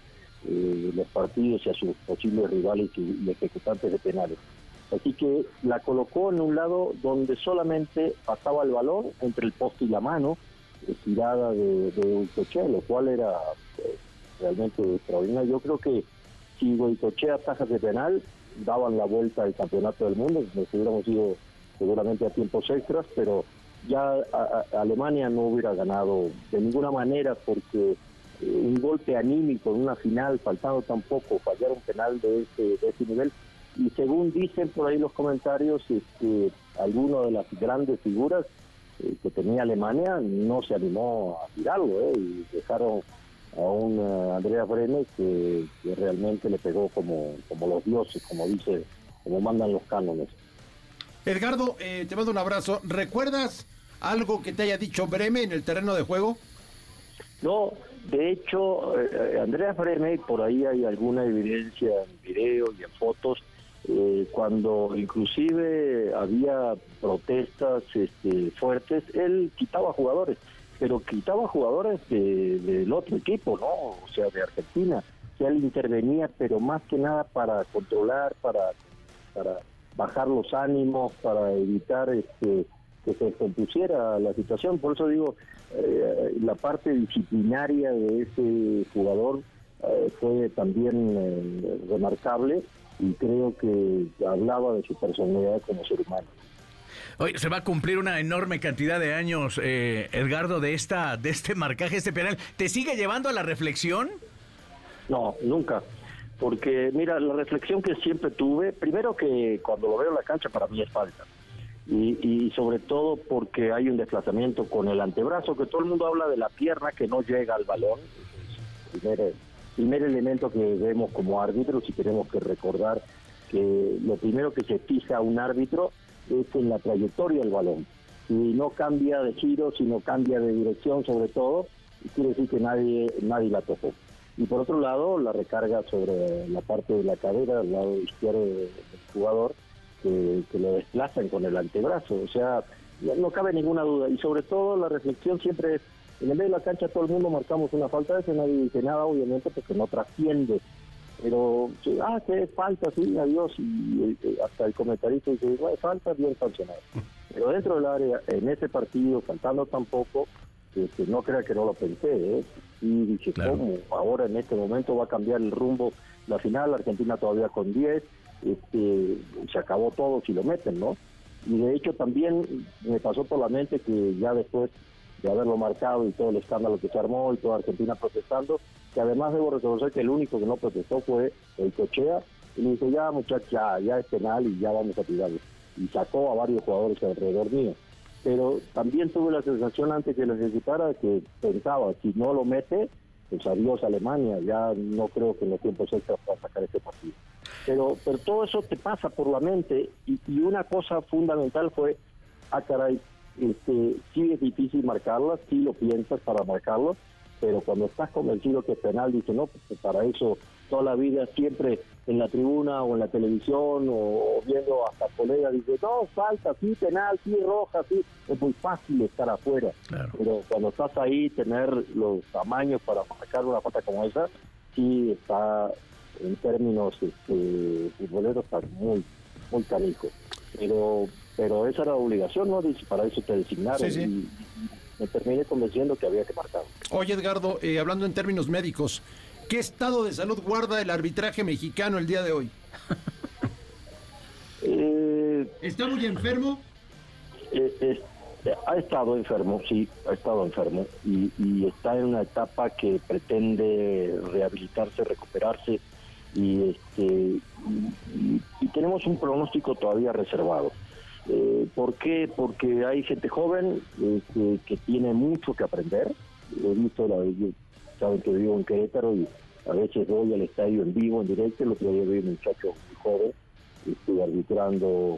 eh, los partidos y a sus posibles rivales y, ejecutantes de penales. Así que la colocó en un lado donde solamente pasaba el balón entre el poste y la mano, tirada de, de Goicoechea, lo cual era eh, realmente extraordinario. Yo creo que si Goicoechea atajas de penal, daban la vuelta al campeonato del mundo, nos hubiéramos ido seguramente a tiempos extras, pero ya a- Alemania no hubiera ganado de ninguna manera porque un golpe anímico en una final, faltando tan poco, fallar un penal de ese, de ese nivel. Y según dicen por ahí los comentarios, este, alguno de las grandes figuras eh, que tenía Alemania no se animó a tirarlo eh, y dejaron a un eh, Andrea Brene que, que realmente le pegó como, como los dioses, como dice, como mandan los cánones. Edgardo, eh, te mando un abrazo. ¿Recuerdas algo que te haya dicho Breme en el terreno de juego? No, de hecho, eh, Andrea Freme, por ahí hay alguna evidencia en video y en fotos, eh, cuando inclusive había protestas este, fuertes, él quitaba jugadores, pero quitaba jugadores de- del otro equipo, ¿no? O sea, de Argentina. Sea, él intervenía, pero más que nada para controlar, para, para bajar los ánimos, para evitar este, que se compusiera la situación. Por eso digo, eh, la parte disciplinaria de ese jugador eh, fue también eh, remarcable y creo que hablaba de su personalidad como ser humano. Oye, se va a cumplir una enorme cantidad de años, eh, Edgardo, de esta, de este marcaje, este penal. ¿Te sigue llevando a la reflexión? No, nunca. Porque, mira, la reflexión que siempre tuve, primero que cuando lo veo en la cancha para mí es falta. Y, y sobre todo porque hay un desplazamiento con el antebrazo, que todo el mundo habla de la pierna que no llega al balón. Es el primer, primer elemento que vemos como árbitros y tenemos que recordar que lo primero que se fija un árbitro es en la trayectoria del balón. Si no cambia de giro, si no cambia de dirección sobre todo, quiere decir que nadie, nadie la tocó. Y por otro lado, la recarga sobre la parte de la cadera, al lado izquierdo del jugador, que, que lo desplazan con el antebrazo. O sea, no, no cabe ninguna duda. Y sobre todo, la reflexión siempre es, en el medio de la cancha todo el mundo marcamos una falta de ese, nadie dice nada, obviamente, porque no trasciende pero ah que falta sí adiós y eh, hasta el comentarista dice bueno, falta bien sancionado pero dentro del área en ese partido faltando tampoco este, no crea que no lo pensé ¿eh? y dije Claro. cómo ahora en este momento va a cambiar el rumbo la final Argentina todavía con 10 este, se acabó todo si lo meten no y de hecho también me pasó por la mente que ya después de haberlo marcado y todo el escándalo que se armó y toda Argentina protestando, que además debo reconocer que el único que no protestó fue el Cochea, y le dijo, ya muchachos, ya, es penal y ya vamos a tirarlo. Y sacó a varios jugadores alrededor mío. Pero también tuve la sensación antes que lo ejecutara que pensaba, si no lo mete, pues adiós Alemania, ya no creo que en los tiempos extras pueda sacar este partido. Pero, pero todo eso te pasa por la mente y, y una cosa fundamental fue, ah caray, este, sí es difícil marcarlas, sí lo piensas para marcarlo, pero cuando estás convencido que es penal, dices, no, pues para eso toda la vida siempre en la tribuna o en la televisión o, viendo hasta colegas, dice, no, falta, sí, penal, sí, roja, sí, es muy fácil estar afuera. Claro. Pero cuando estás ahí, tener los tamaños para marcar una falta como esa, sí está en términos este, futboleros está muy, muy canijo. Pero, pero esa era la obligación, ¿no? Para eso te designaron Sí, sí. Y, y me terminé convenciendo que había que marcar. Oye, Edgardo, eh, hablando en términos médicos, ¿qué estado de salud guarda el arbitraje mexicano el día de hoy? Eh, ¿Está muy enfermo? eh, eh, ha estado enfermo, sí, ha estado enfermo y, y está en una etapa que pretende rehabilitarse, recuperarse y este y, tenemos un pronóstico todavía reservado. Eh, ¿Por qué? Porque hay gente joven que, que tiene mucho que aprender. He visto, la, yo- saben que vivo en Querétaro y a veces voy al estadio en vivo, en directo. El otro día vi un muchacho muy joven estuve arbitrando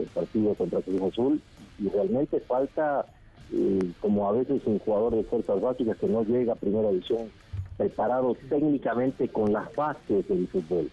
el partido contra Cruz Azul y realmente falta, eh, como a veces un jugador de fuerzas básicas que no llega a primera división preparado técnicamente con las bases del fútbol.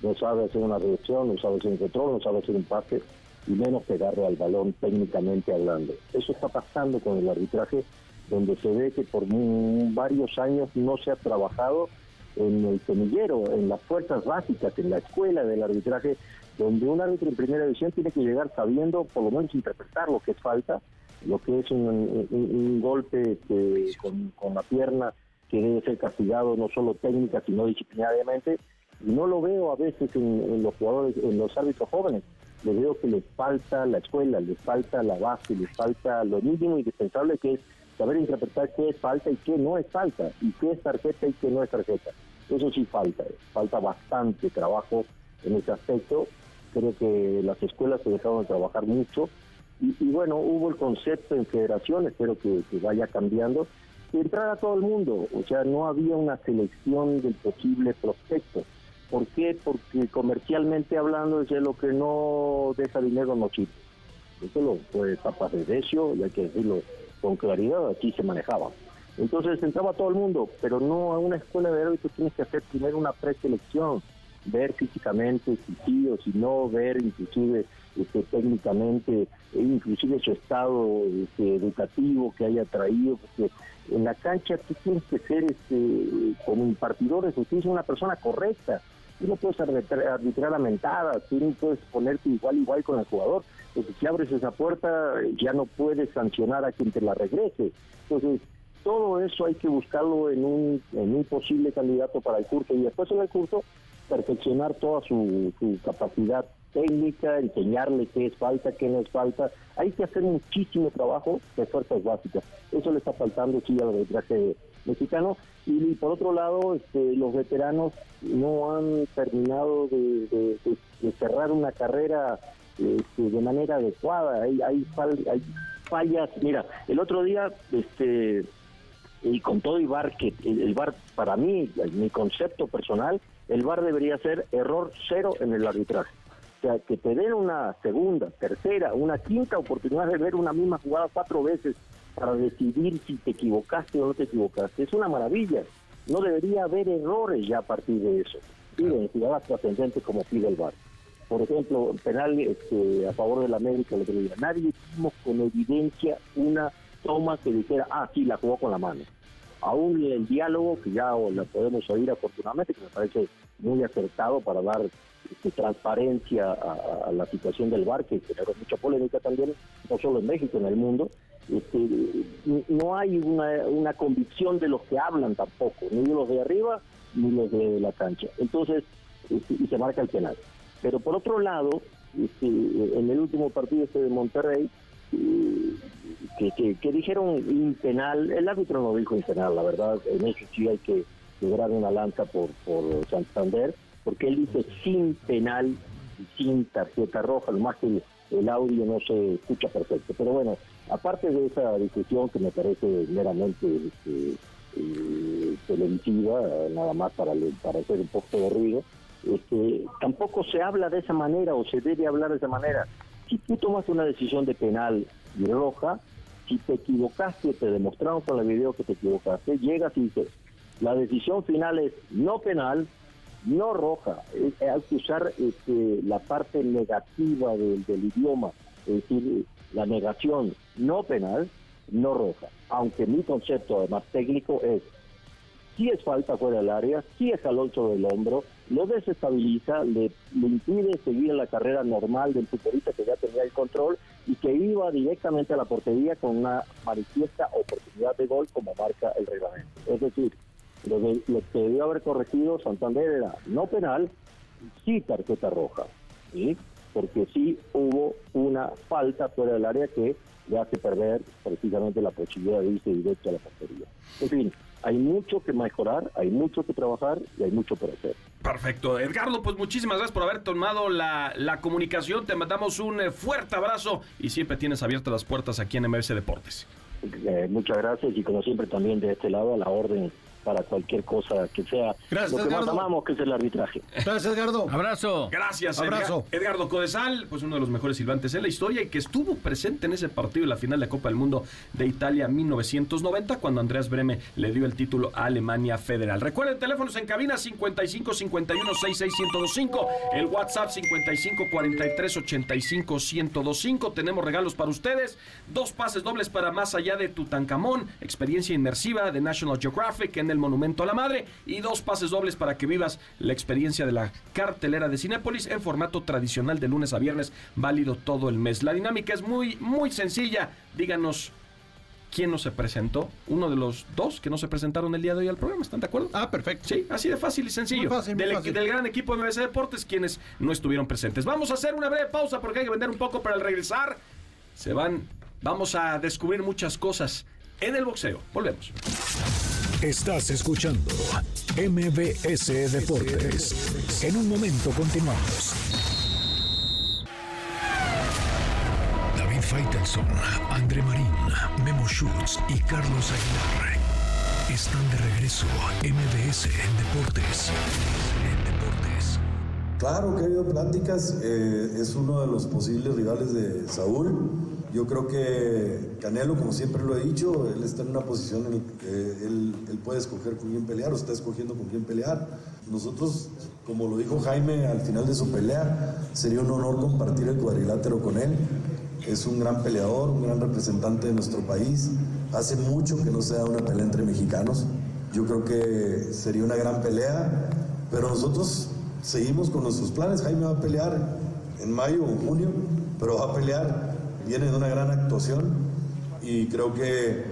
No sabe hacer una reacción, no sabe hacer un control, no sabe hacer un pase y menos pegarle al balón técnicamente hablando. Eso está pasando con el arbitraje, donde se ve que por varios años no se ha trabajado en el semillero, en las fuerzas básicas, en la escuela del arbitraje, donde un árbitro en primera división tiene que llegar sabiendo, por lo menos interpretar lo que es falta, lo que es un, golpe este, con la pierna que debe ser castigado no solo técnica, sino disciplinariamente, y no lo veo a veces en, en los jugadores, en los árbitros jóvenes. Le veo que les falta la escuela, les falta la base, les falta lo mínimo indispensable que es saber interpretar qué es falta y qué no es falta, y qué es tarjeta y qué no es tarjeta. Eso sí falta, falta bastante trabajo en ese aspecto. Creo que las escuelas se dejaron de trabajar mucho y, y bueno, hubo el concepto en federación, espero que, que vaya cambiando, que entrara todo el mundo, o sea, no había una selección del posible prospecto. ¿Por qué? Porque comercialmente hablando, es lo que no deja dinero no sirve. Eso lo fue etapa de Decio, y hay que decirlo con claridad, aquí se manejaba. Entonces entraba todo el mundo, pero no a una escuela de árbitros tienes que hacer primero una preselección, ver físicamente si sí o si no, ver inclusive este, técnicamente, e inclusive su estado este, educativo que haya traído, porque en la cancha tú tienes que ser este, como impartidor de justicia una persona correcta. Tú no puedes arbitrar, arbitrar a mentadas, tú no puedes ponerte igual igual con el jugador, porque si abres esa puerta ya no puedes sancionar a quien te la regrese. Entonces, todo eso hay que buscarlo en un, en un posible candidato para el curso y después en el curso perfeccionar toda su capacidad técnica, enseñarle qué es falta, qué no es falta. Hay que hacer muchísimo trabajo de fuerzas básicas. Eso le está faltando sí al arbitraje mexicano. Y, por otro lado, este, los veteranos no han terminado de, cerrar una carrera este, de manera adecuada. Hay, hay, hay fallas. Mira, el otro día, este y con todo y VAR, que el, el VAR para mí, mi concepto personal, el VAR debería ser error cero en el arbitraje. O sea, que te den una segunda, tercera, una quinta oportunidad de ver una misma jugada cuatro veces para decidir si te equivocaste o no te equivocaste. Es una maravilla. No debería haber errores ya a partir de eso. Piden jugadas trascendentes como pide el VAR. Por ejemplo, penal este, a favor de la América el otro día. Nadie vimos con evidencia una toma que dijera, ah, sí, la jugó con la mano. Aún el diálogo, que ya la podemos oír afortunadamente, que me parece muy acertado para dar este, transparencia a, la situación del bar, que generó mucha polémica también, no solo en México, en el mundo. Este, no hay una, una convicción de los que hablan tampoco, ni los de arriba ni los de la cancha. Entonces, este, y se marca el penal. Pero por otro lado, en el último partido este de Monterrey, eh, que, que, dijeron impenal, el árbitro no dijo impenal, la verdad, en eso sí hay que lograr una lanza por, por Santander, porque él dice sin penal sin tarjeta roja, lo más que el, audio no se escucha perfecto. Pero bueno, aparte de esa discusión que me parece meramente este, eh, televisiva, nada más para, para hacer un poco de ruido, este, tampoco se habla de esa manera o se debe hablar de esa manera. Si tú tomas una decisión de penal y roja, si te equivocaste, te demostraron con el video que te equivocaste, llegas y dices, la decisión final es no penal, no roja, hay que usar este, la parte negativa del, idioma, es decir, la negación no penal, no roja. Aunque mi concepto además técnico es, si es falta fuera del área, si es jalón sobre el hombro, lo desestabiliza, le, impide seguir la carrera normal del futbolista que ya tenía el control y que iba directamente a la portería con una manifiesta oportunidad de gol como marca el reglamento. Es decir, lo, que debió haber corregido Santander era no penal, sí tarjeta roja, ¿sí? porque sí hubo una falta fuera del área que le hace perder precisamente la posibilidad de irse directo a la portería. En fin, hay mucho que mejorar, hay mucho que trabajar y hay mucho por hacer. Perfecto. Edgardo, pues muchísimas gracias por haber tomado la, la comunicación. Te mandamos un eh, fuerte abrazo y siempre tienes abiertas las puertas aquí en MBS Deportes. Eh, muchas gracias y como siempre también de este lado a la orden para cualquier cosa que sea Gracias, lo que más amamos, que es el arbitraje. Gracias, Edgardo. Abrazo. Gracias, Abrazo. Edgardo Codesal, pues uno de los mejores silbantes en la historia y que estuvo presente en ese partido de la final de Copa del Mundo de Italia 1990 cuando Andreas Breme le dio el título a Alemania Federal. Recuerden, teléfonos en cabina 55 51 66 1025, el WhatsApp 55 43 85 1025. Tenemos regalos para ustedes, dos pases dobles para Más allá de Tutankamón, experiencia inmersiva de National Geographic en el Monumento a la Madre y dos pases dobles para que vivas la experiencia de la cartelera de Cinépolis en formato tradicional de lunes a viernes, válido todo el mes. La dinámica es muy, muy sencilla. Díganos quién no se presentó. Uno de los dos que no se presentaron el día de hoy al programa, ¿están de acuerdo? Ah, perfecto. Sí, así de fácil y sencillo. del, del, gran equipo de MBC Deportes, quienes no estuvieron presentes. Vamos a hacer una breve pausa porque hay que vender un poco para el regresar. Se van, vamos a descubrir muchas cosas en el boxeo. Volvemos. Estás escuchando MBS Deportes. En un momento continuamos. David Faitelson, André Marín, Memo Schutz y Carlos Aguilar están de regreso. MBS en Deportes. En Deportes. Claro que ha habido pláticas. Eh, es uno de los posibles rivales de Saúl yo creo que Canelo, como siempre lo he dicho, él está en una posición en la que él, puede escoger con quién pelear o está escogiendo con quién pelear. Nosotros, como lo dijo Jaime al final de su pelea, sería un honor compartir el cuadrilátero con él. Es un gran peleador, un gran representante de nuestro país. Hace mucho que no se da una pelea entre mexicanos. Yo creo que sería una gran pelea, pero nosotros seguimos con nuestros planes. Jaime va a pelear en mayo o junio, pero va a pelear viene de una gran actuación y creo que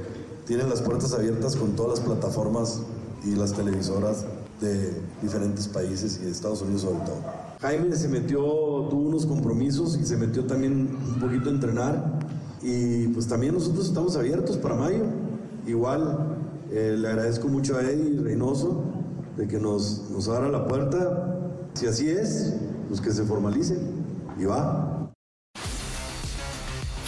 tienen las puertas abiertas con todas las plataformas y las televisoras de diferentes países y de Estados Unidos sobre todo. Jaime se metió, tuvo unos compromisos y se metió también un poquito a entrenar y pues también nosotros estamos abiertos para mayo. Igual eh, le agradezco mucho a Eddie Reynoso de que nos, nos abra la puerta. Si así es, pues que se formalice y va.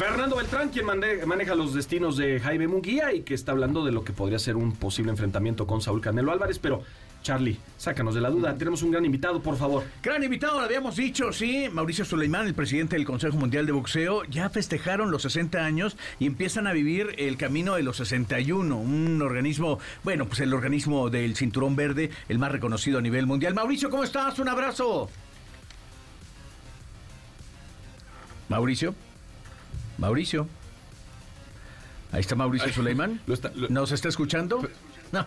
Fernando Beltrán, quien maneja los destinos de Jaime Munguía y que está hablando de lo que podría ser un posible enfrentamiento con Saúl Canelo Álvarez, pero Charlie, sácanos de la duda. Tenemos un gran invitado, por favor. Gran invitado, lo habíamos dicho, sí. Mauricio Suleimán, el presidente del Consejo Mundial de Boxeo, ya festejaron los 60 años y empiezan a vivir el camino de los 61. Un organismo, bueno, pues el organismo del Cinturón Verde, el más reconocido a nivel mundial. Mauricio, ¿cómo estás? Un abrazo. Mauricio. Mauricio. Ahí está Mauricio Suleimán. ¿Nos está escuchando? No.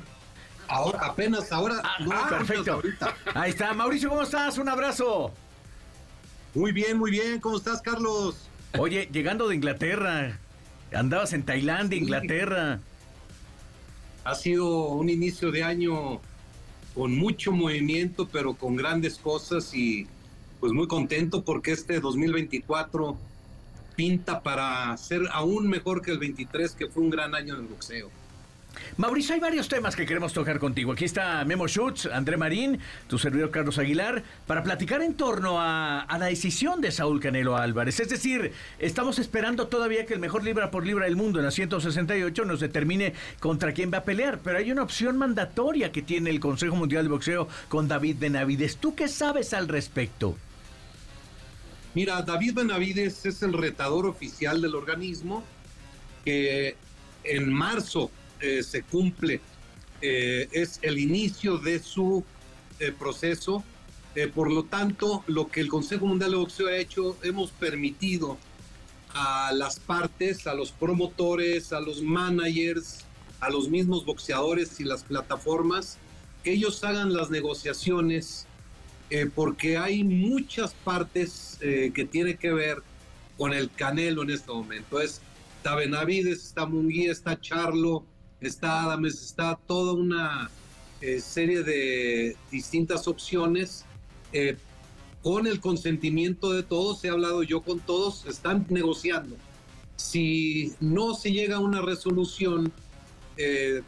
Ahora, apenas ahora. Ah, ah perfecto. Ahí está. Mauricio, ¿cómo estás? Un abrazo. Muy bien, muy bien. ¿Cómo estás, Carlos? Oye, llegando de Inglaterra. Andabas en Tailandia, Inglaterra. Ha sido un inicio de año con mucho movimiento, pero con grandes cosas y pues muy contento porque este 2024 pinta para ser aún mejor que el 23, que fue un gran año en el boxeo. Mauricio, hay varios temas que queremos tocar contigo. Aquí está Memo Schutz, André Marín, tu servidor Carlos Aguilar, para platicar en torno a, la decisión de Saúl Canelo Álvarez. Es decir, estamos esperando todavía que el mejor libra por libra del mundo en la 168 nos determine contra quién va a pelear, pero hay una opción mandatoria que tiene el Consejo Mundial de Boxeo con David Benavides. ¿Tú qué sabes al respecto? Mira, David Benavides es el retador oficial del organismo que en marzo eh, se cumple, eh, es el inicio de su eh, proceso. por lo tanto, lo que el Consejo Mundial de Boxeo ha hecho, hemos permitido a las partes, a los promotores, a los managers, a los mismos boxeadores y las plataformas, que ellos hagan las negociaciones, porque hay muchas partes que tienen que ver con el Canelo en este momento. Es, está Benavides, está Munguía, está Charlo, está Adames, está toda una eh, serie de distintas opciones. Eh, con el consentimiento de todos, he hablado yo con todos, están negociando. Si no se llega a una resolución eh,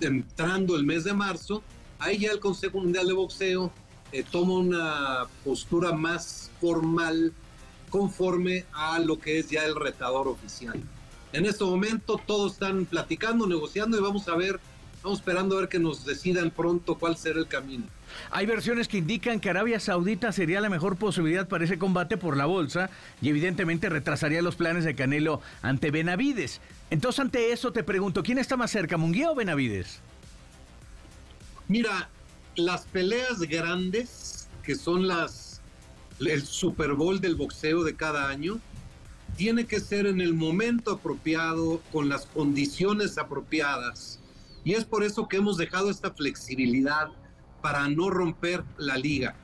entrando el mes de marzo, ahí ya el Consejo Mundial de Boxeo toma una postura más formal conforme a lo que es ya el retador oficial. En este momento todos están platicando, negociando y vamos a ver, vamos esperando a ver que nos decidan pronto cuál será el camino. Hay versiones que indican que Arabia Saudita sería la mejor posibilidad para ese combate por la bolsa y evidentemente retrasaría los planes de Canelo ante Benavides. Entonces ante eso te pregunto, ¿quién está más cerca, Munguía o Benavides? Mira, las peleas grandes, que son las el Super Bowl del boxeo de cada año, tiene que ser en el momento apropiado, con las condiciones apropiadas. Y es por eso que hemos dejado esta flexibilidad para no romper la liga.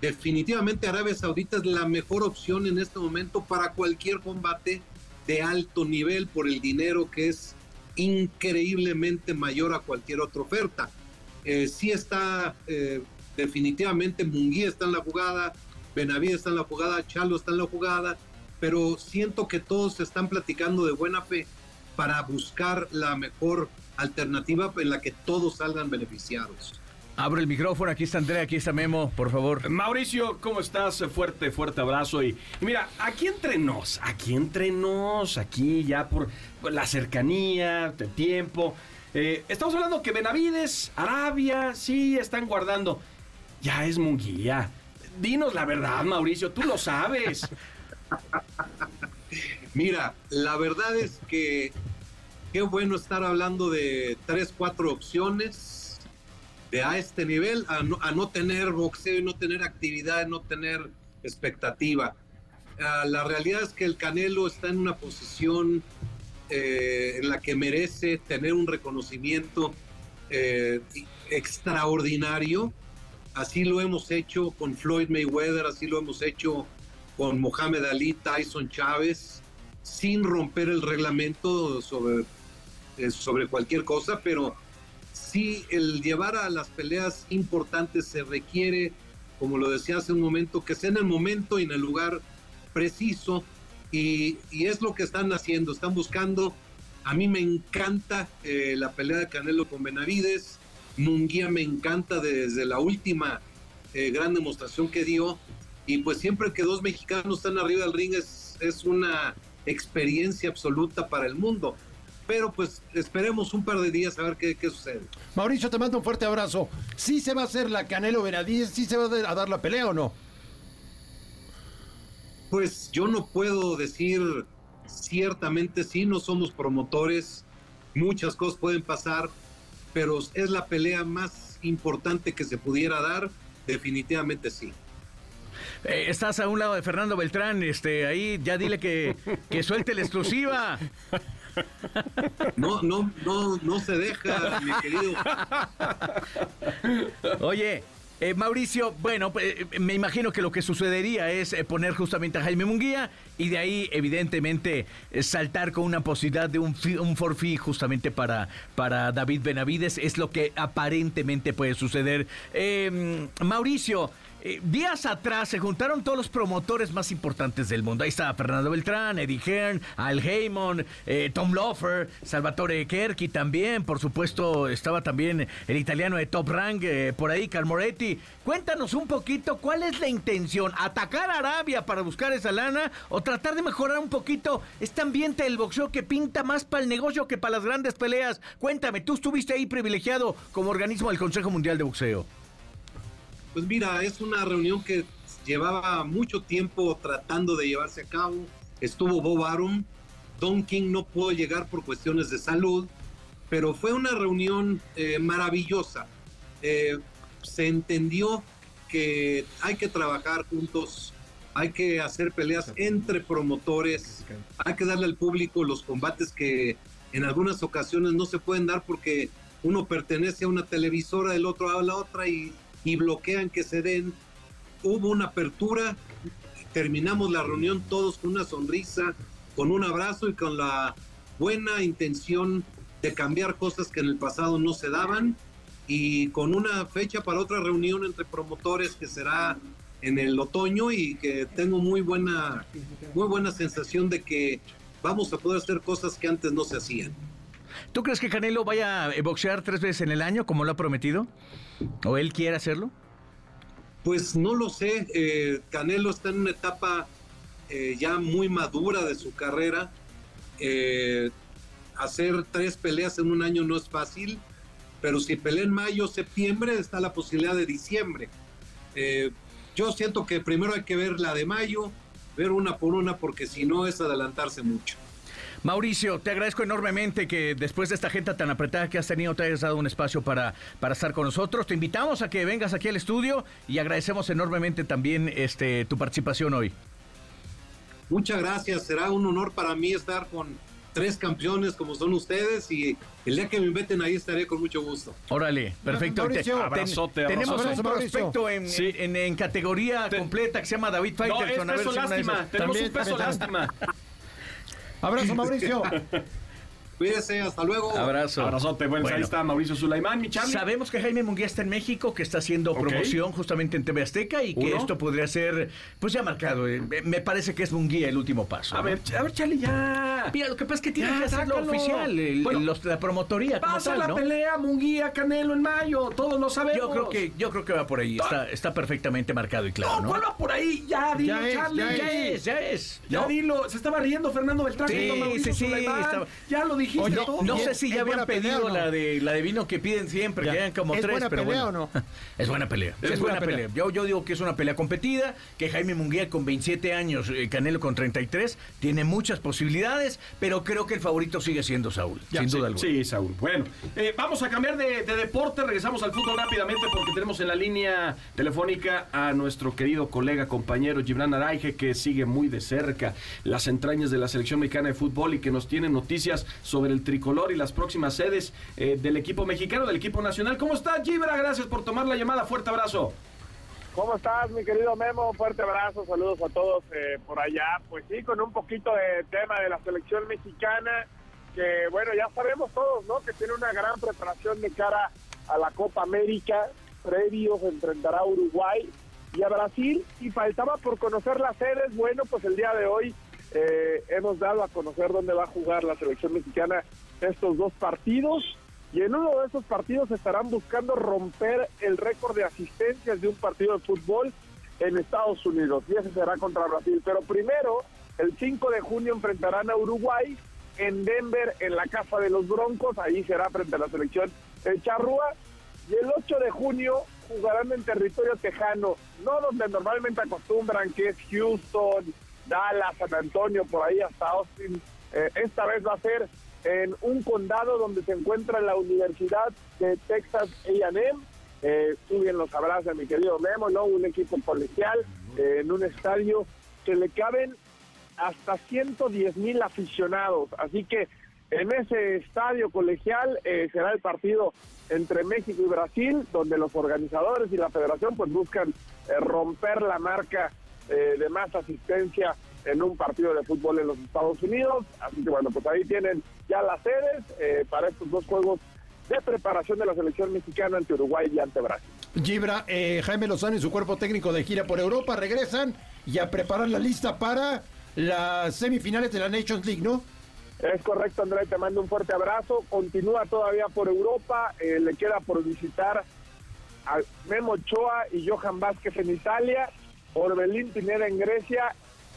Definitivamente Arabia Saudita es la mejor opción en este momento para cualquier combate de alto nivel por el dinero que es increíblemente mayor a cualquier otra oferta. Eh, sí está eh, definitivamente Munguía está en la jugada, Benavides está en la jugada, Chalo está en la jugada, pero siento que todos están platicando de buena fe para buscar la mejor alternativa en la que todos salgan beneficiados. Abre el micrófono, aquí está Andrea, aquí está Memo, por favor. Mauricio, ¿cómo estás? Fuerte, fuerte abrazo. Y, mira, aquí entre nos, aquí entre nos, aquí ya por, la cercanía, el tiempo. Eh, estamos hablando que Benavides, Arabia, sí, están guardando. Ya es Munguía. Dinos la verdad, Mauricio, tú lo sabes. Mira, la verdad es que qué bueno estar hablando de tres, cuatro opciones de a este nivel, a no, tener boxeo y no tener actividad, no tener expectativa. Ah, la realidad es que el Canelo está en una posición eh, en la que merece tener un reconocimiento eh, extraordinario. Así lo hemos hecho con Floyd Mayweather, así lo hemos hecho con Mohamed Ali, Tyson Chávez, sin romper el reglamento sobre eh, sobre cualquier cosa, pero sí el llevar a las peleas importantes se requiere, como lo decía hace un momento, que sea en el momento y en el lugar preciso y, es lo que están haciendo, están buscando, a mí me encanta eh, la pelea de Canelo con Benavides, Munguía me encanta desde la última eh, gran demostración que dio y pues siempre que dos mexicanos están arriba del ring es, es una experiencia absoluta para el mundo pero pues esperemos un par de días a ver qué, qué, sucede. Mauricio, te mando un fuerte abrazo. ¿Sí se va a hacer la Canelo Benavides? ¿Sí se va a dar la pelea o no? Pues yo no puedo decir ciertamente sí, no somos promotores, muchas cosas pueden pasar, pero es la pelea más importante que se pudiera dar, definitivamente sí. Eh, estás a un lado de Fernando Beltrán, este, ahí ya dile que, que suelte la exclusiva. No, no, no, no se deja, mi querido. Oye, eh, Mauricio, bueno, eh, me imagino que lo que sucedería es eh, poner justamente a Jaime Munguía y de ahí, evidentemente, eh, saltar con una posibilidad de un, un justamente para, para David Benavides. Es lo que aparentemente puede suceder. Mauricio. Eh, días atrás se juntaron todos los promotores más importantes del mundo. Ahí estaba Fernando Beltrán, Eddie Hearn, Al Heyman, eh, Tom Lofer, Salvatore Kerky también. Por supuesto, estaba también el italiano de Top Rank, eh, por ahí, Carmoretti. Cuéntanos un poquito cuál es la intención. ¿Atacar a Arabia para buscar esa lana o tratar de mejorar un poquito este ambiente del boxeo que pinta más para el negocio que para las grandes peleas? Cuéntame, tú estuviste ahí privilegiado como organismo del Consejo Mundial de Boxeo. Pues mira, es una reunión que llevaba mucho tiempo tratando de llevarse a cabo. Estuvo Bob Arum, Don King no pudo llegar por cuestiones de salud, pero fue una reunión eh, maravillosa. Eh, se entendió que hay que trabajar juntos, hay que hacer peleas entre promotores, hay que darle al público los combates que en algunas ocasiones no se pueden dar porque uno pertenece a una televisora, el otro a la otra y, y bloquean que se den. Hubo una apertura, terminamos la reunión todos con una sonrisa, con un abrazo y con la buena intención de cambiar cosas que en el pasado no se daban y con una fecha para otra reunión entre promotores que será en el otoño y que tengo muy buena muy buena sensación de que vamos a poder hacer cosas que antes no se hacían. ¿Tú crees que Canelo vaya a boxear tres veces en el año como lo ha prometido? ¿O él quiere hacerlo? Pues no lo sé, eh, Canelo está en una etapa eh, ya muy madura de su carrera. Eh, hacer tres peleas en un año no es fácil, pero si pelea en mayo, septiembre, está la posibilidad de diciembre. Yo siento que primero hay que ver la de mayo, ver una por una, porque si no es adelantarse mucho. Mauricio, te agradezco enormemente que después de esta agenda tan apretada que has tenido, te hayas dado un espacio para, para estar con nosotros. Te invitamos a que vengas aquí al estudio y agradecemos enormemente también este, tu participación hoy. Muchas gracias, será un honor para mí estar con tres campeones como son ustedes y el día que me inviten ahí estaré con mucho gusto. Órale, perfecto. Mauricio. Te- Abrazote, tenemos abrazote. un prospecto en, Sí. en- en categoría completa que se llama David No, es Faitelson. A ver peso lástima. Tenemos También, un peso también, lástima. Abrazo, Mauricio. Cuídese, hasta luego. Abrazo. Abrazote. Bueno, Bueno. ahí está Mauricio Sulaimán, mi Charlie. Sabemos que Jaime Munguía está en México, que está haciendo promoción justamente en TV Azteca y que Uno. esto podría ser, pues ya marcado. eh, Me parece que es Munguía el último paso. A ¿no? ver, a ver, Charlie, ya. Mira, lo que pasa es que tiene Ya, que hacerlo sácalo. oficial, el- Bueno, los- la promotoría Pasa tal, la ¿no? pelea Munguía Canelo en mayo, todos lo sabemos. Yo creo que, yo creo que va por ahí, está, está perfectamente marcado y claro, No, ¿no? ¿cuál va por ahí? Ya, dilo, Ya es, Charlie. ya Ya es, ya es. Ya ¿no? dilo, se estaba riendo Fernando Beltrán. Sí, sí, sí, estaba- Ya lo dijiste Oye, todo. No ¿Es- sé si es ya habían buena pelea pedido la de la de vino que piden siempre, que eran como ¿Es tres, buena pero pelea bueno. o no? Es buena pelea. Es, Es buena buena pelea. pelea. Yo, yo digo que es una pelea competida, que Jaime Munguía con 27 años, eh, Canelo con 33, tiene muchas posibilidades, pero creo que el favorito sigue siendo Saúl, sin duda alguna. Sí, Saúl. Bueno, eh, vamos a cambiar de, de deporte. Regresamos al fútbol rápidamente porque tenemos en la línea telefónica a nuestro querido colega, compañero Gibran Araige, que sigue muy de cerca las entrañas de la selección mexicana de fútbol y que nos tiene noticias sobre el tricolor y las próximas sedes eh, del equipo mexicano, del equipo nacional. ¿Cómo está, Gibra? Gracias por tomar la llamada. Fuerte abrazo. ¿Cómo estás, mi querido Memo? Fuerte abrazo, saludos a todos eh, por allá. Pues sí, con un poquito de tema de la selección mexicana. que bueno, ya sabemos todos, ¿no? Que tiene una gran preparación de cara a la Copa América, previo se enfrentará a Uruguay y a Brasil, y faltaba por conocer las sedes, bueno, pues el día de hoy eh, hemos dado a conocer dónde va a jugar la selección mexicana estos dos partidos, y en uno de esos partidos estarán buscando romper el récord de asistencias de un partido de fútbol en Estados Unidos, y ese será contra Brasil, pero primero, el 5 de junio enfrentarán a Uruguay, en Denver, en la casa de los Broncos, ahí será frente a la selección de Charrúa, y el 8 de junio jugarán en territorio tejano, no donde normalmente acostumbran, que es Houston, Dallas, San Antonio, por ahí hasta Austin. Eh, esta vez va a ser en un condado donde se encuentra la Universidad de Texas A&M. Eh, tú bien lo sabrás, mi querido Memo, ¿no? Un equipo colegial eh, en un estadio que le caben hasta 110 mil aficionados. Así que en ese estadio colegial eh, será el partido entre México y Brasil, donde los organizadores y la federación pues buscan eh, romper la marca eh, de más asistencia en un partido de fútbol en los Estados Unidos. Así que bueno, pues ahí tienen ya las sedes para estos dos juegos de preparación de la selección mexicana ante Uruguay y ante Brasil. Gibra, Jaime Lozano y su cuerpo técnico de gira por Europa regresan y a preparar la lista para las semifinales de la Nations League, ¿no? Es correcto, André, te mando un fuerte abrazo. Continúa todavía por Europa, eh, le queda por visitar a Memo Ochoa y Johan Vázquez en Italia, Orbelín Pineda en Grecia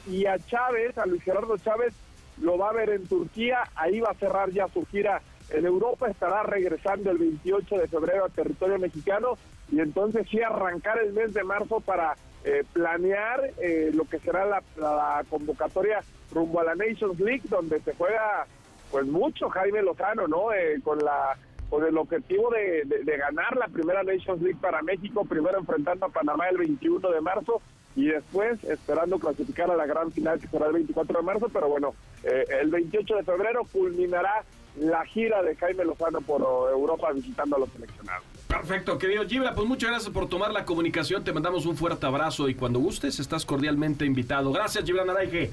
y a Chávez, a Luis Gerardo Chávez, lo va a ver en Turquía, ahí va a cerrar ya su gira en Europa, estará regresando el 28 de febrero a territorio mexicano. Y entonces sí arrancar el mes de marzo para eh, planear eh, lo que será la, convocatoria rumbo a la Nations League, donde se juega pues mucho Jaime Lozano, ¿no? Eh, con la con el objetivo de, ganar la primera Nations League para México, primero enfrentando a Panamá el 21 de marzo y después esperando clasificar a la gran final que será el 24 de marzo, pero bueno, el 28 de febrero culminará la gira de Jaime Lozano por Europa visitando a los seleccionados. Perfecto, querido Gibra, pues muchas gracias por tomar la comunicación, te mandamos un fuerte abrazo y cuando gustes estás cordialmente invitado. Gracias, Gibran Araige.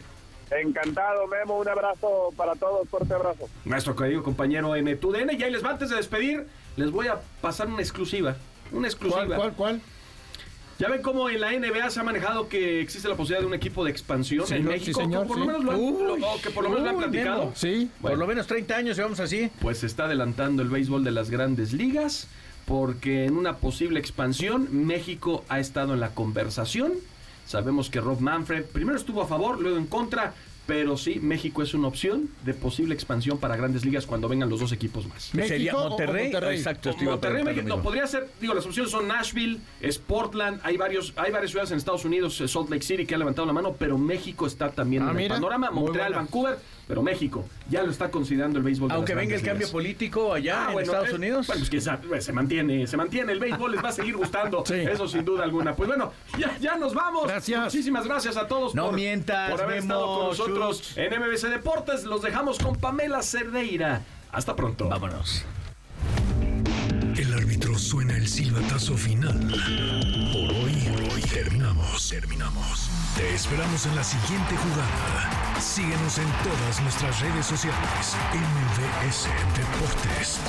Encantado, Memo, un abrazo para todos, fuerte abrazo. Nuestro querido compañero en TUDN, y ahí les va antes de despedir, les voy a pasar una exclusiva, una exclusiva. ¿Cuál, cuál, cuál? Ya ven cómo en la NBA se ha manejado que existe la posibilidad de un equipo de expansión en México. señor, por, lo menos lo, que por lo menos lo han platicado. Sí, por lo menos 30 años llevamos así. Pues se está adelantando el béisbol de las grandes ligas porque en una posible expansión México ha estado en la conversación. Sabemos que Rob Manfred primero estuvo a favor, luego en contra, pero sí, México es una opción de posible expansión para grandes ligas cuando vengan los dos equipos más. ¿Sería Monterrey? Exacto, Monterrey, México. No, podría ser, digo, las opciones son Nashville, es Portland, hay varios, hay varias ciudades en Estados Unidos, eh, Salt Lake City que ha levantado la mano, pero México está también ah, en el panorama, Montreal, Vancouver, pero México ya lo está considerando el béisbol. Aunque venga el cambio político allá ah, en Estados Unidos. Bueno, pues que se mantiene, se mantiene, el béisbol les va a seguir gustando, eso sin duda alguna. Pues bueno, ya, ya nos vamos. Gracias. Muchísimas gracias a todos no mientas, por haber estado con nosotros en MBC Deportes. Los dejamos con Pamela Cerdeira. Hasta pronto. Vámonos. El árbitro suena el silbatazo final. Por hoy, hoy terminamos, terminamos. Te esperamos en la siguiente jugada. Síguenos en todas nuestras redes sociales. MBS Deportes.